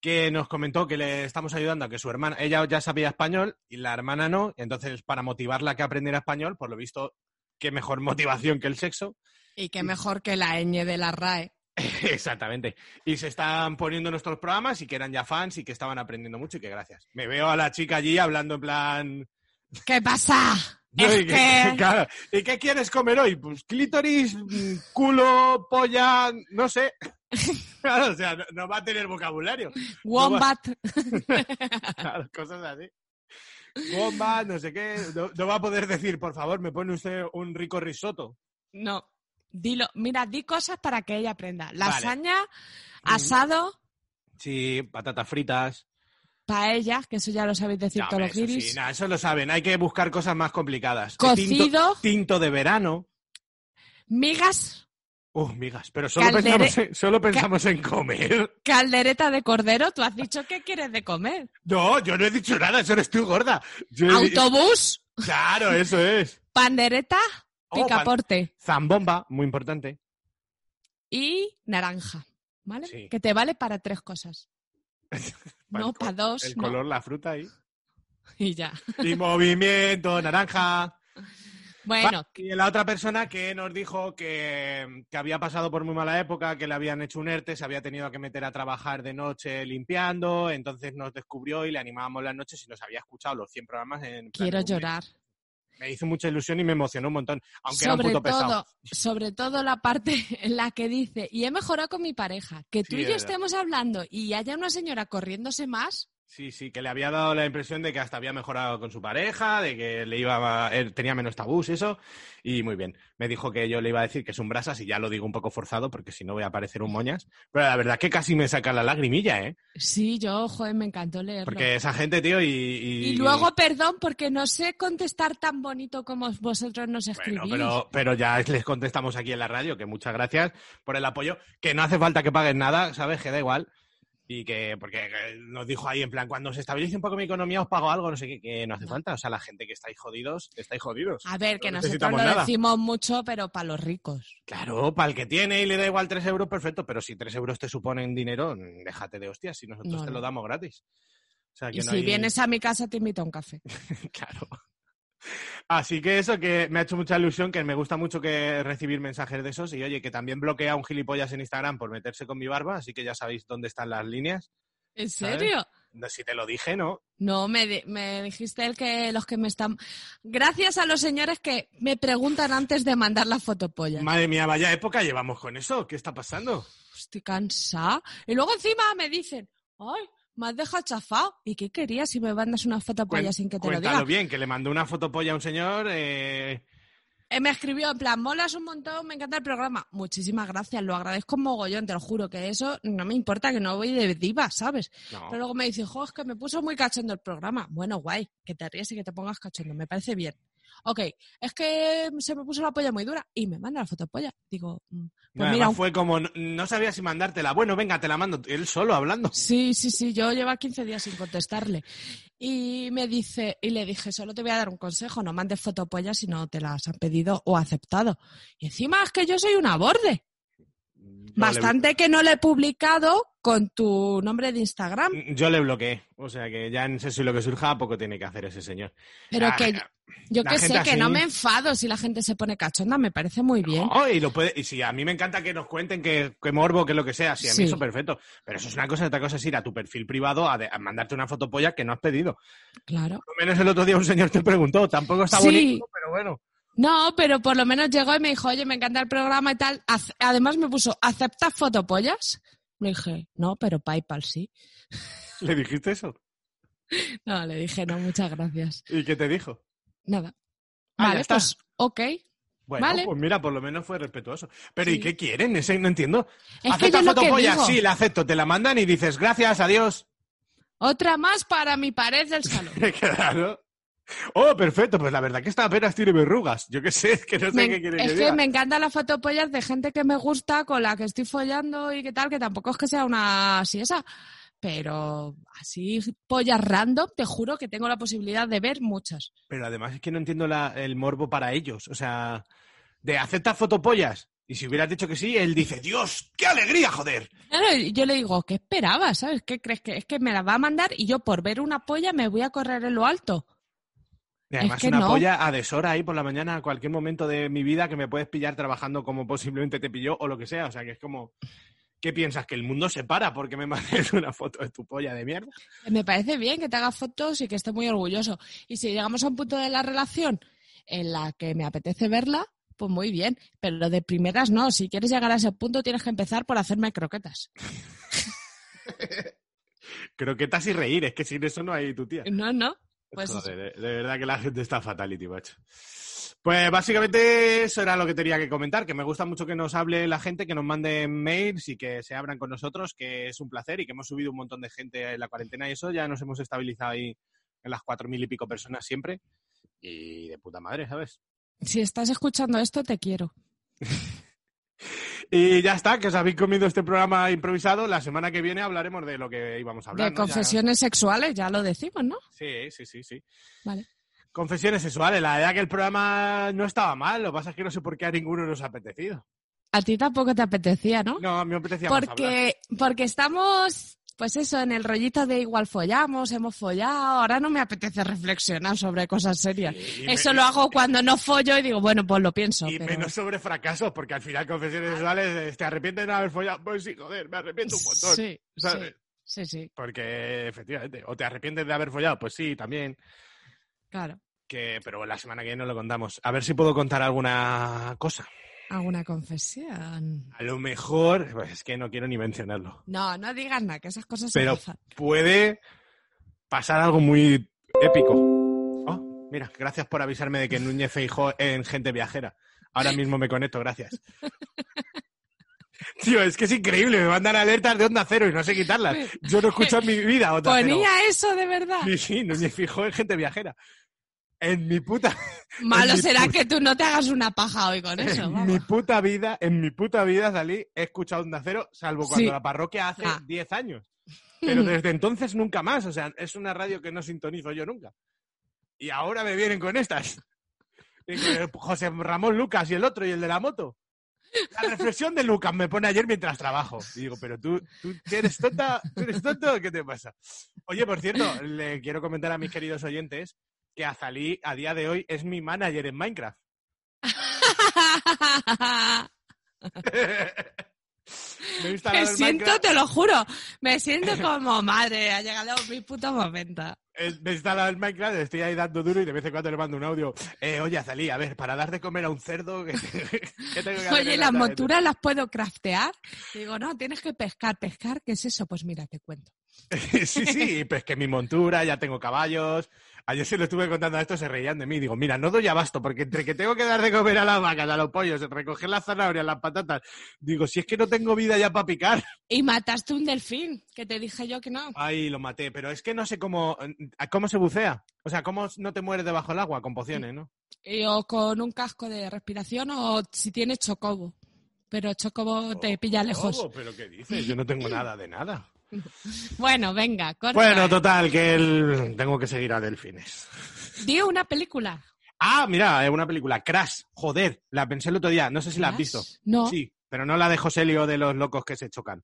que nos comentó que le estamos ayudando a que su hermana, ella ya sabía español y la hermana no, entonces para motivarla a que aprendiera español, por lo visto, qué mejor motivación que el sexo. Y qué mejor que la ñ de la RAE. Exactamente. Y se están poniendo nuestros programas y que eran ya fans y que estaban aprendiendo mucho y que gracias. Me veo a la chica allí hablando en plan... ¿Qué pasa? No, Es y, que- que- claro, ¿y qué quieres comer hoy? Pues clítoris, mm, culo, polla, no sé. Claro, o sea, no, no va a tener vocabulario. Wombat. Claro, cosas así. Bomba, no sé qué. No, no va a poder decir, por favor, me pone usted un rico risotto. No. Dilo. Mira, di cosas para que ella aprenda. Lasaña, Mm. asado, Sí, patatas fritas. Paella, que eso ya lo sabéis decir No, todos los eso guiris. sí, nada, eso lo saben. Hay que buscar cosas más complicadas. Cocido. Tinto, tinto de verano. Migas, Uh, migas. Pero solo Caldere- pensamos, en, solo pensamos en comer. caldereta de cordero. ¿Tú has dicho qué quieres de comer? No, yo no he dicho nada, eso eres tú, gorda. Yo Autobús, Claro, eso es. pandereta, Oh, pan- picaporte Zambomba, muy importante. y naranja. ¿Vale? Sí. Que te vale para tres cosas. No, para dos. El no. color, la fruta ahí. Y ya. Y movimiento, naranja. Bueno, Y la otra persona que nos dijo que, que había pasado por muy mala época, que le habían hecho un ERTE, se había tenido que meter a trabajar de noche limpiando, entonces nos descubrió y le animábamos las noches y nos había escuchado los 100 programas en... quiero mes. Me hizo mucha ilusión y me emocionó un montón, aunque era un sobre puto pesado. todo, sobre todo la parte en la que dice, y he mejorado con mi pareja, que tú Sí, y yo estemos hablando y haya una señora corriéndose más, Sí, sí, que le había dado la impresión de que hasta había mejorado con su pareja, de que le iba a- él tenía menos tabús y eso, y muy bien. Me dijo que yo le iba a decir que es un brasas y ya lo digo un poco forzado porque si no voy a parecer un moñas, pero la verdad que casi me saca la lagrimilla, ¿eh? sí, yo, joder, me encantó leerlo. Porque esa gente, tío, y... Y, Y luego, perdón, porque no sé contestar tan bonito como vosotros nos Bueno, escribís. pero, pero ya les contestamos aquí en la radio, que muchas gracias por el apoyo, que no hace falta que paguen nada, ¿sabes? Que da igual. Y que, porque eh, nos dijo ahí en plan, cuando se estabilice un poco mi economía os pago algo, no sé qué, que no hace falta. O sea, la gente que estáis jodidos, estáis jodidos. A ver, que No nosotros lo nada. decimos mucho, pero para los ricos. Claro, para el que tiene y le da igual 3 euros, perfecto, pero si 3 euros te suponen dinero, déjate de hostias, si nosotros No, te lo damos gratis. O sea, que Y si hay- vienes a mi casa, te invito a un café. Claro. Así que eso que me ha hecho mucha ilusión, que me gusta mucho que recibir mensajes de esos y oye, que también bloquea a un gilipollas en Instagram por meterse con mi barba, así que ya sabéis dónde están las líneas. ¿En serio? Si te lo dije, ¿no? No, me, di- me dijiste el que los que me están... Gracias a los señores que me preguntan antes de mandar la fotopolla. Madre mía, vaya época llevamos con eso. ¿Qué está pasando? Estoy cansada. Y luego encima me dicen, ay, me has dejado chafado. ¿Y qué querías si me mandas una fotopolla Cuen- sin que te lo Cuéntalo diga? bien, que le mandó una fotopolla a un señor. eh, Eh, me escribió en plan, molas un montón, me encanta el programa. Muchísimas gracias, lo agradezco mogollón, te lo juro, que eso no me importa, que no voy de diva, ¿sabes? No. Pero luego me dice, jo, es que me puso muy cachondo el programa. Bueno, guay, que te ríes y que te pongas cachondo, me parece bien. Ok, es que se me puso la polla muy dura y me manda la fotopolla. Digo, mm, pues Además mira, un- fue como, no, no sabía si mandártela. Bueno, venga, te la mando. Él solo hablando. Sí, sí, sí, yo llevo 15 días sin contestarle. Y me dice, y le dije, solo te voy a dar un consejo, no mandes fotopollas si no te las han pedido o aceptado. Y encima es que yo soy una borde. Bastante que no le he publicado con tu nombre de Instagram, le- yo le bloqueé. O sea que ya en sé lo que surja, poco tiene que hacer ese señor. pero Ah, que yo que sé, que no me enfado si la gente se pone cachonda, me parece muy bien. No, y lo puede, y si a mí me encanta que nos cuenten que, que morbo, que lo que sea, sí, a mí Sí. eso perfecto. Pero eso es una cosa, otra cosa es ir a tu perfil privado a, de- a mandarte una fotopolla que no has pedido. Claro. Por lo menos el otro día un señor te preguntó, tampoco está Sí. bonito, pero bueno. No, pero por lo menos llegó y me dijo, oye, me encanta el programa y tal. Además me puso, ¿aceptas fotopollas? Le dije, no, pero PayPal sí. ¿Le dijiste eso? No, le dije, no, muchas gracias. ¿Y qué te dijo? Nada. Ah, vale, pues, ok. Bueno, Vale. pues mira, por lo menos fue respetuoso. Pero Sí. ¿y qué quieren? Ese no entiendo. Es ¿Aceptas yo lo que fotopolla? digo- Sí, la acepto. Te la mandan y dices gracias, adiós. Otra más para mi pared del salón. claro. Oh, perfecto. Pues la verdad que esta apenas tiene verrugas. Yo qué sé, es que no sé Me- qué quiere es que me encantan las fotopollas de gente que me gusta, con la que estoy follando y qué tal, que tampoco es que sea una así esa. Pero así, pollas random, te juro que tengo la posibilidad de ver muchas. Pero además es que no entiendo la- el morbo para ellos. O sea, de aceptas fotopollas. Y si hubieras dicho que sí, él dice, Dios, qué alegría, joder. Claro, yo le digo, ¿qué esperabas? ¿Sabes? ¿Qué crees que es que me la va a mandar y yo por ver una polla me voy a correr en lo alto? Y además que una no. polla a deshora ahí por la mañana a cualquier momento de mi vida que me puedes pillar trabajando como posiblemente te pilló o lo que sea. O sea, que es como, ¿qué piensas? ¿Que el mundo se para porque me mandes una foto de tu polla de mierda? Me parece bien que te hagas fotos y que esté muy orgulloso. Y si llegamos a un punto de la relación en la que me apetece verla, pues muy bien. Pero de primeras no. Si quieres llegar a ese punto, tienes que empezar por hacerme croquetas. Croquetas y reír, es que sin eso no hay tu tía. No, no. Pues Joder, de, de verdad que la gente está fatality, macho. Pues básicamente eso era lo que tenía que comentar, que me gusta mucho que nos hable la gente, que nos mande mails y que se abran con nosotros, que es un placer y que hemos subido un montón de gente en la cuarentena y eso, ya nos hemos estabilizado ahí en las cuatro mil y pico personas siempre. Y de puta madre, ¿sabes? si estás escuchando esto, te quiero. Y ya está, que os habéis comido este programa improvisado. La semana que viene hablaremos de lo que íbamos a hablar. de ¿no? Ya- confesiones sexuales, ya lo decimos, ¿no? Sí, sí, sí, sí. Vale. Confesiones sexuales. La verdad que el programa no estaba mal. Lo que pasa es que no sé por qué a ninguno nos ha apetecido. A ti tampoco te apetecía, ¿no? No, a mí me apetecía más hablar. Porque, porque estamos, pues eso, en el rollito de igual follamos, hemos follado. Ahora no me apetece reflexionar sobre cosas serias. me- eso lo hago cuando no follo y digo, bueno, pues lo pienso. Y pero- menos sobre fracasos, porque al final confesiones sexuales, ¿te arrepientes de no haber follado? Pues sí, joder, me arrepiento un montón. Sí, ¿sabes? sí, sí, sí, Porque efectivamente, o te arrepientes de haber follado, pues sí, también. claro. Que, pero la semana que viene lo contamos. A ver si puedo contar alguna cosa. ¿Alguna confesión? A lo mejor, pues es que no quiero ni mencionarlo. No, no digas nada, que esas cosas Pero se puede pasar algo muy épico. Oh, mira, gracias por avisarme de que Núñez Feijó en Gente Viajera. Ahora mismo me conecto, gracias. Tío, es que es increíble, me mandan alertas de onda cero y no sé quitarlas. Yo no escucho en mi vida onda cero. Ponía eso de verdad. Sí, sí, Núñez Feijó en Gente Viajera. En mi puta... Malo mi será que tú no te hagas una paja hoy con eso. En vamos. mi puta vida, en mi puta vida salí, he escuchado Onda Cero, salvo cuando Sí. la parroquia hace Ah. 10 años. Pero desde entonces nunca más. O sea, es una radio que no sintonizo yo nunca. Y ahora me vienen con estas. Y José Ramón Lucas y el otro y el de la moto. La reflexión de Lucas me pone ayer mientras trabajo. Y digo, pero tú, tú eres tonta, tú eres tonto, ¿qué te pasa? Oye, por cierto, le quiero comentar a mis queridos oyentes que Azalí a día de hoy es mi manager en Minecraft. Me Me siento, Minecraft, te lo juro, me siento como madre, ha llegado mi puto momento. me he instalado el Minecraft, estoy ahí dando duro y de vez en cuando le mando un audio. Eh, oye, Azalí, a ver, para dar de comer a un cerdo, ¿qué, qué tengo que hacer Oye, las la- monturas las puedo craftear. Digo, no, tienes que pescar, pescar, ¿qué es eso? Pues mira, te cuento. sí, sí, pues que mi montura, ya tengo caballos. Ayer se lo estuve contando a esto, se reían de mí. Digo, mira, no doy abasto, porque entre que tengo que dar de comer a las vacas, a los pollos, recoger las zanahorias, las patatas. Digo, si es que no tengo vida ya para picar. Y mataste un delfín, que te dije yo que no. Ay, lo maté, pero es que no sé cómo, cómo se bucea. O sea, cómo no te mueres debajo del agua con pociones, ¿no? Y o con un casco de respiración o si tienes chocobo. Pero chocobo te pilla lejos. Oh, pero ¿qué dices? Yo no tengo nada de nada. Bueno, venga, corta. Bueno, total, que el... tengo que seguir a Delfines. Di una película. Ah, mira, es una película, Crash. Joder, la pensé el otro día, no sé si la has visto. No. Sí, pero no la de Joselio de los locos que se chocan.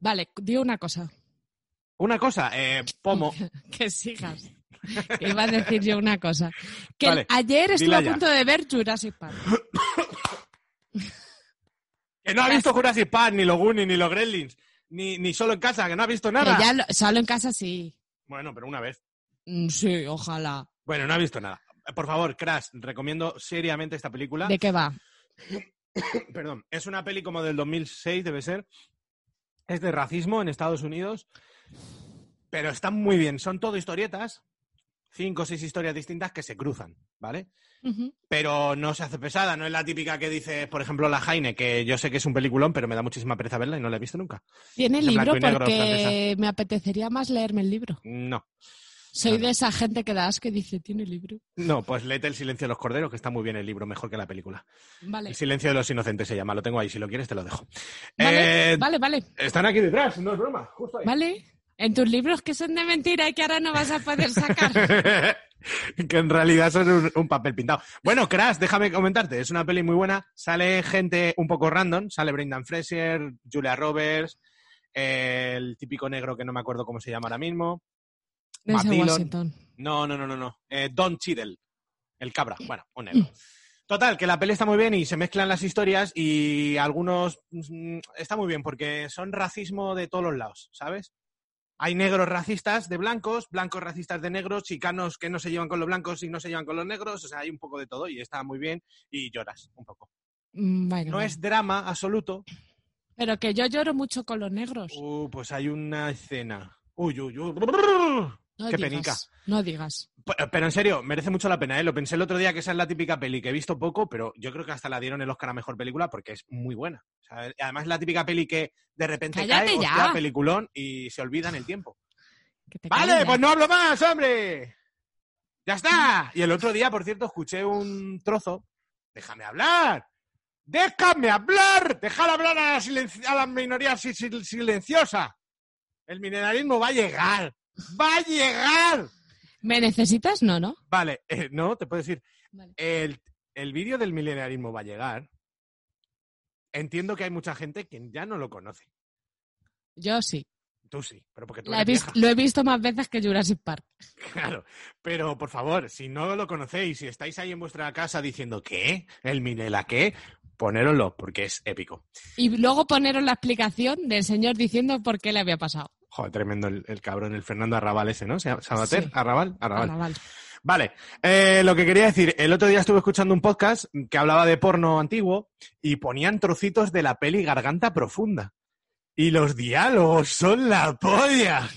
Vale, di una cosa. Una cosa, eh, Pomo. que sigas. Iba a decir yo una cosa. Que Vale, ayer estuve a punto de ver Jurassic Park. Que no ha visto Jurassic Park, ni los Goonies, ni los Gremlins, ni, ni solo en casa, que no ha visto nada. Que ya lo- solo en casa sí. Bueno, pero una vez. Mm, Sí, ojalá. Bueno, no ha visto nada. Por favor, Crash, recomiendo seriamente esta película. ¿De qué va? Perdón, es una peli como del 2006, debe ser. Es de racismo en Estados Unidos. Pero están muy bien. Son todo historietas. Cinco o seis historias distintas que se cruzan, ¿vale? Pero no se hace pesada. No es la típica que dice, por ejemplo, La Jaime, que yo sé que es un peliculón, pero me da muchísima pereza verla y no la he visto nunca. Tiene Es libro negro, porque me apetecería más leerme el libro. No. Soy de esa gente que da asco y dice, tiene libro. No, pues léete El silencio de los corderos, que está muy bien el libro, mejor que la película. Vale. El silencio de los inocentes se llama, lo tengo ahí, si lo quieres te lo dejo. Vale, Eh, vale, vale. Están aquí detrás, no es broma, justo ahí. Vale. En tus libros que son de mentira y que ahora no vas a poder sacar. que en realidad son un, un papel pintado. Bueno, Crash, déjame comentarte, es una peli muy buena. Sale gente un poco random, sale Brendan Fraser, Julia Roberts, el típico negro que no me acuerdo cómo se llama ahora mismo. Washington. No, no, no, no, no. Eh, Don Cheadle, el cabra. Bueno, un negro. Total, que la peli está muy bien y se mezclan las historias y algunos... mm, Está muy bien porque son racismo de todos los lados, ¿sabes? Hay negros racistas de blancos, blancos racistas de negros, chicanos que no se llevan con los blancos y no se llevan con los negros, o sea, hay un poco de todo y está muy bien y lloras un poco. Mm, Bueno, No es drama absoluto. Pero que yo lloro mucho con los negros. Uh, pues hay una escena. Uy, uy, uy. No Qué digas, penica. No digas. Pero en serio, merece mucho la pena, ¿eh? Lo pensé el otro día que esa es la típica peli que he visto poco, pero yo creo que hasta la dieron el Oscar a Mejor Película porque es muy buena. O sea, además es la típica peli que de repente Cállate cae, ya. hostia, peliculón y se olvida en el tiempo. Vale, pues no hablo más, hombre. Ya está. Y el otro día, por cierto, escuché un trozo. Déjame hablar. Déjame hablar. Déjale hablar a la, silenci- a la minoría si- si- silenciosa. El mineralismo va a llegar. Va a llegar. ¿Me necesitas? No, ¿no? Vale, eh, no, te puedo decir. Vale. El, el vídeo del milenarismo va a llegar. Entiendo que hay mucha gente que ya no lo conoce. Yo sí. Tú sí, pero porque tú La he eres vis- vieja. lo he visto más veces que Jurassic Park. Claro, pero por favor, si no lo conocéis, si estáis ahí en vuestra casa diciendo ¿qué? ¿El Minela qué? Ponéroslo, porque es épico. Y luego poneros la explicación del señor diciendo por qué le había pasado. Joder, tremendo el, el cabrón, el Fernando Arrabal ese, ¿no? ¿Se llama- ¿Sabater? Sí. ¿Arrabal? Arrabal. Arrabal. Vale, eh, lo que quería decir, el otro día estuve escuchando un podcast que hablaba de porno antiguo y ponían trocitos de la peli Garganta Profunda. Y los diálogos son la polla.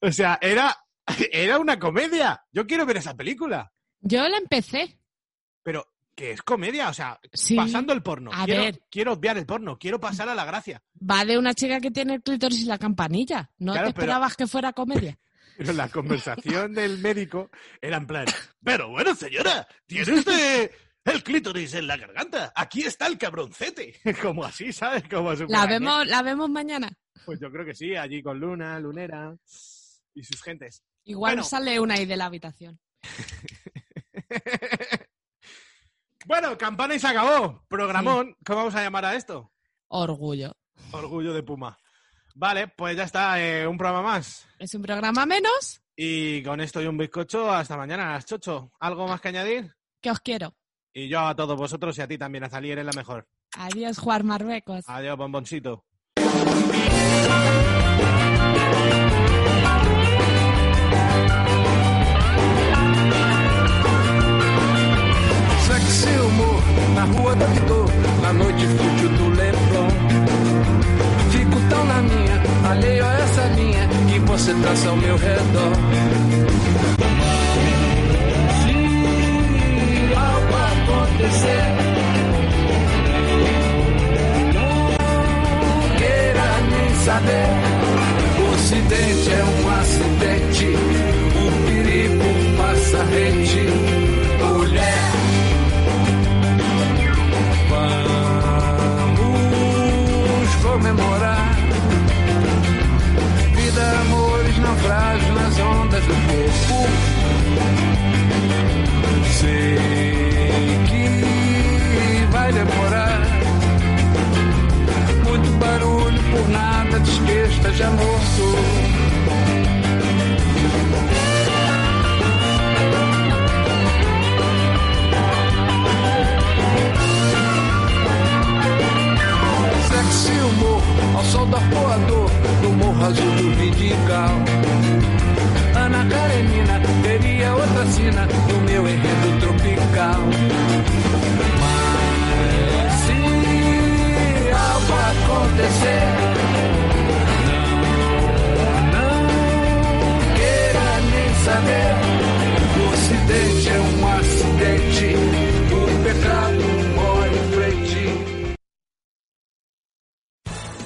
O sea, era, era una comedia. Yo quiero ver esa película. Yo la empecé. Pero que es comedia, o sea, Sí. pasando el porno. A quiero, ver. quiero obviar el porno, quiero pasar a la gracia. Va de una chica que tiene el clítoris y la campanilla. ¿No Claro, te pero- esperabas que fuera comedia? Pero la conversación del médico era en plan, pero bueno, señora, tiene usted el clítoris en la garganta. Aquí está el cabroncete. Como así, ¿sabes? Como La vemos, la vemos mañana. Pues yo creo que sí, allí con Luna, Lunera y sus gentes. Igual Bueno. sale una ahí de la habitación. Bueno, campana y se acabó. Programón, ¿cómo vamos a llamar a esto? Orgullo. Orgullo de Puma. Vale, pues ya está, eh, un programa más. Es un programa menos Y con esto y un bizcocho, hasta mañana a las 8. ¿Algo más que añadir? que os quiero. Y yo a todos vosotros y a ti también, Azalí, eres la mejor. Adiós, Juan Marruecos. Adiós, bomboncito. Humor na rua da Vitor, na noite fútil do Leblon. Fico tão na minha, alheio a essa linha que você traça ao meu redor. Se algo acontecer, não queira nem saber. O acidente é um acidente, o perigo passa rente. Comemorar. Vida, amores, naufrágios nas ondas do corpo. Sei que vai demorar. Muito barulho por nada, que esteja morto Sexy humor ao sol do arpoador do morro azul do Vidigal. Ana Karenina teria outra sina no meu enredo tropical. Mas se algo acontecer, não, não queira nem saber. O acidente é um acidente,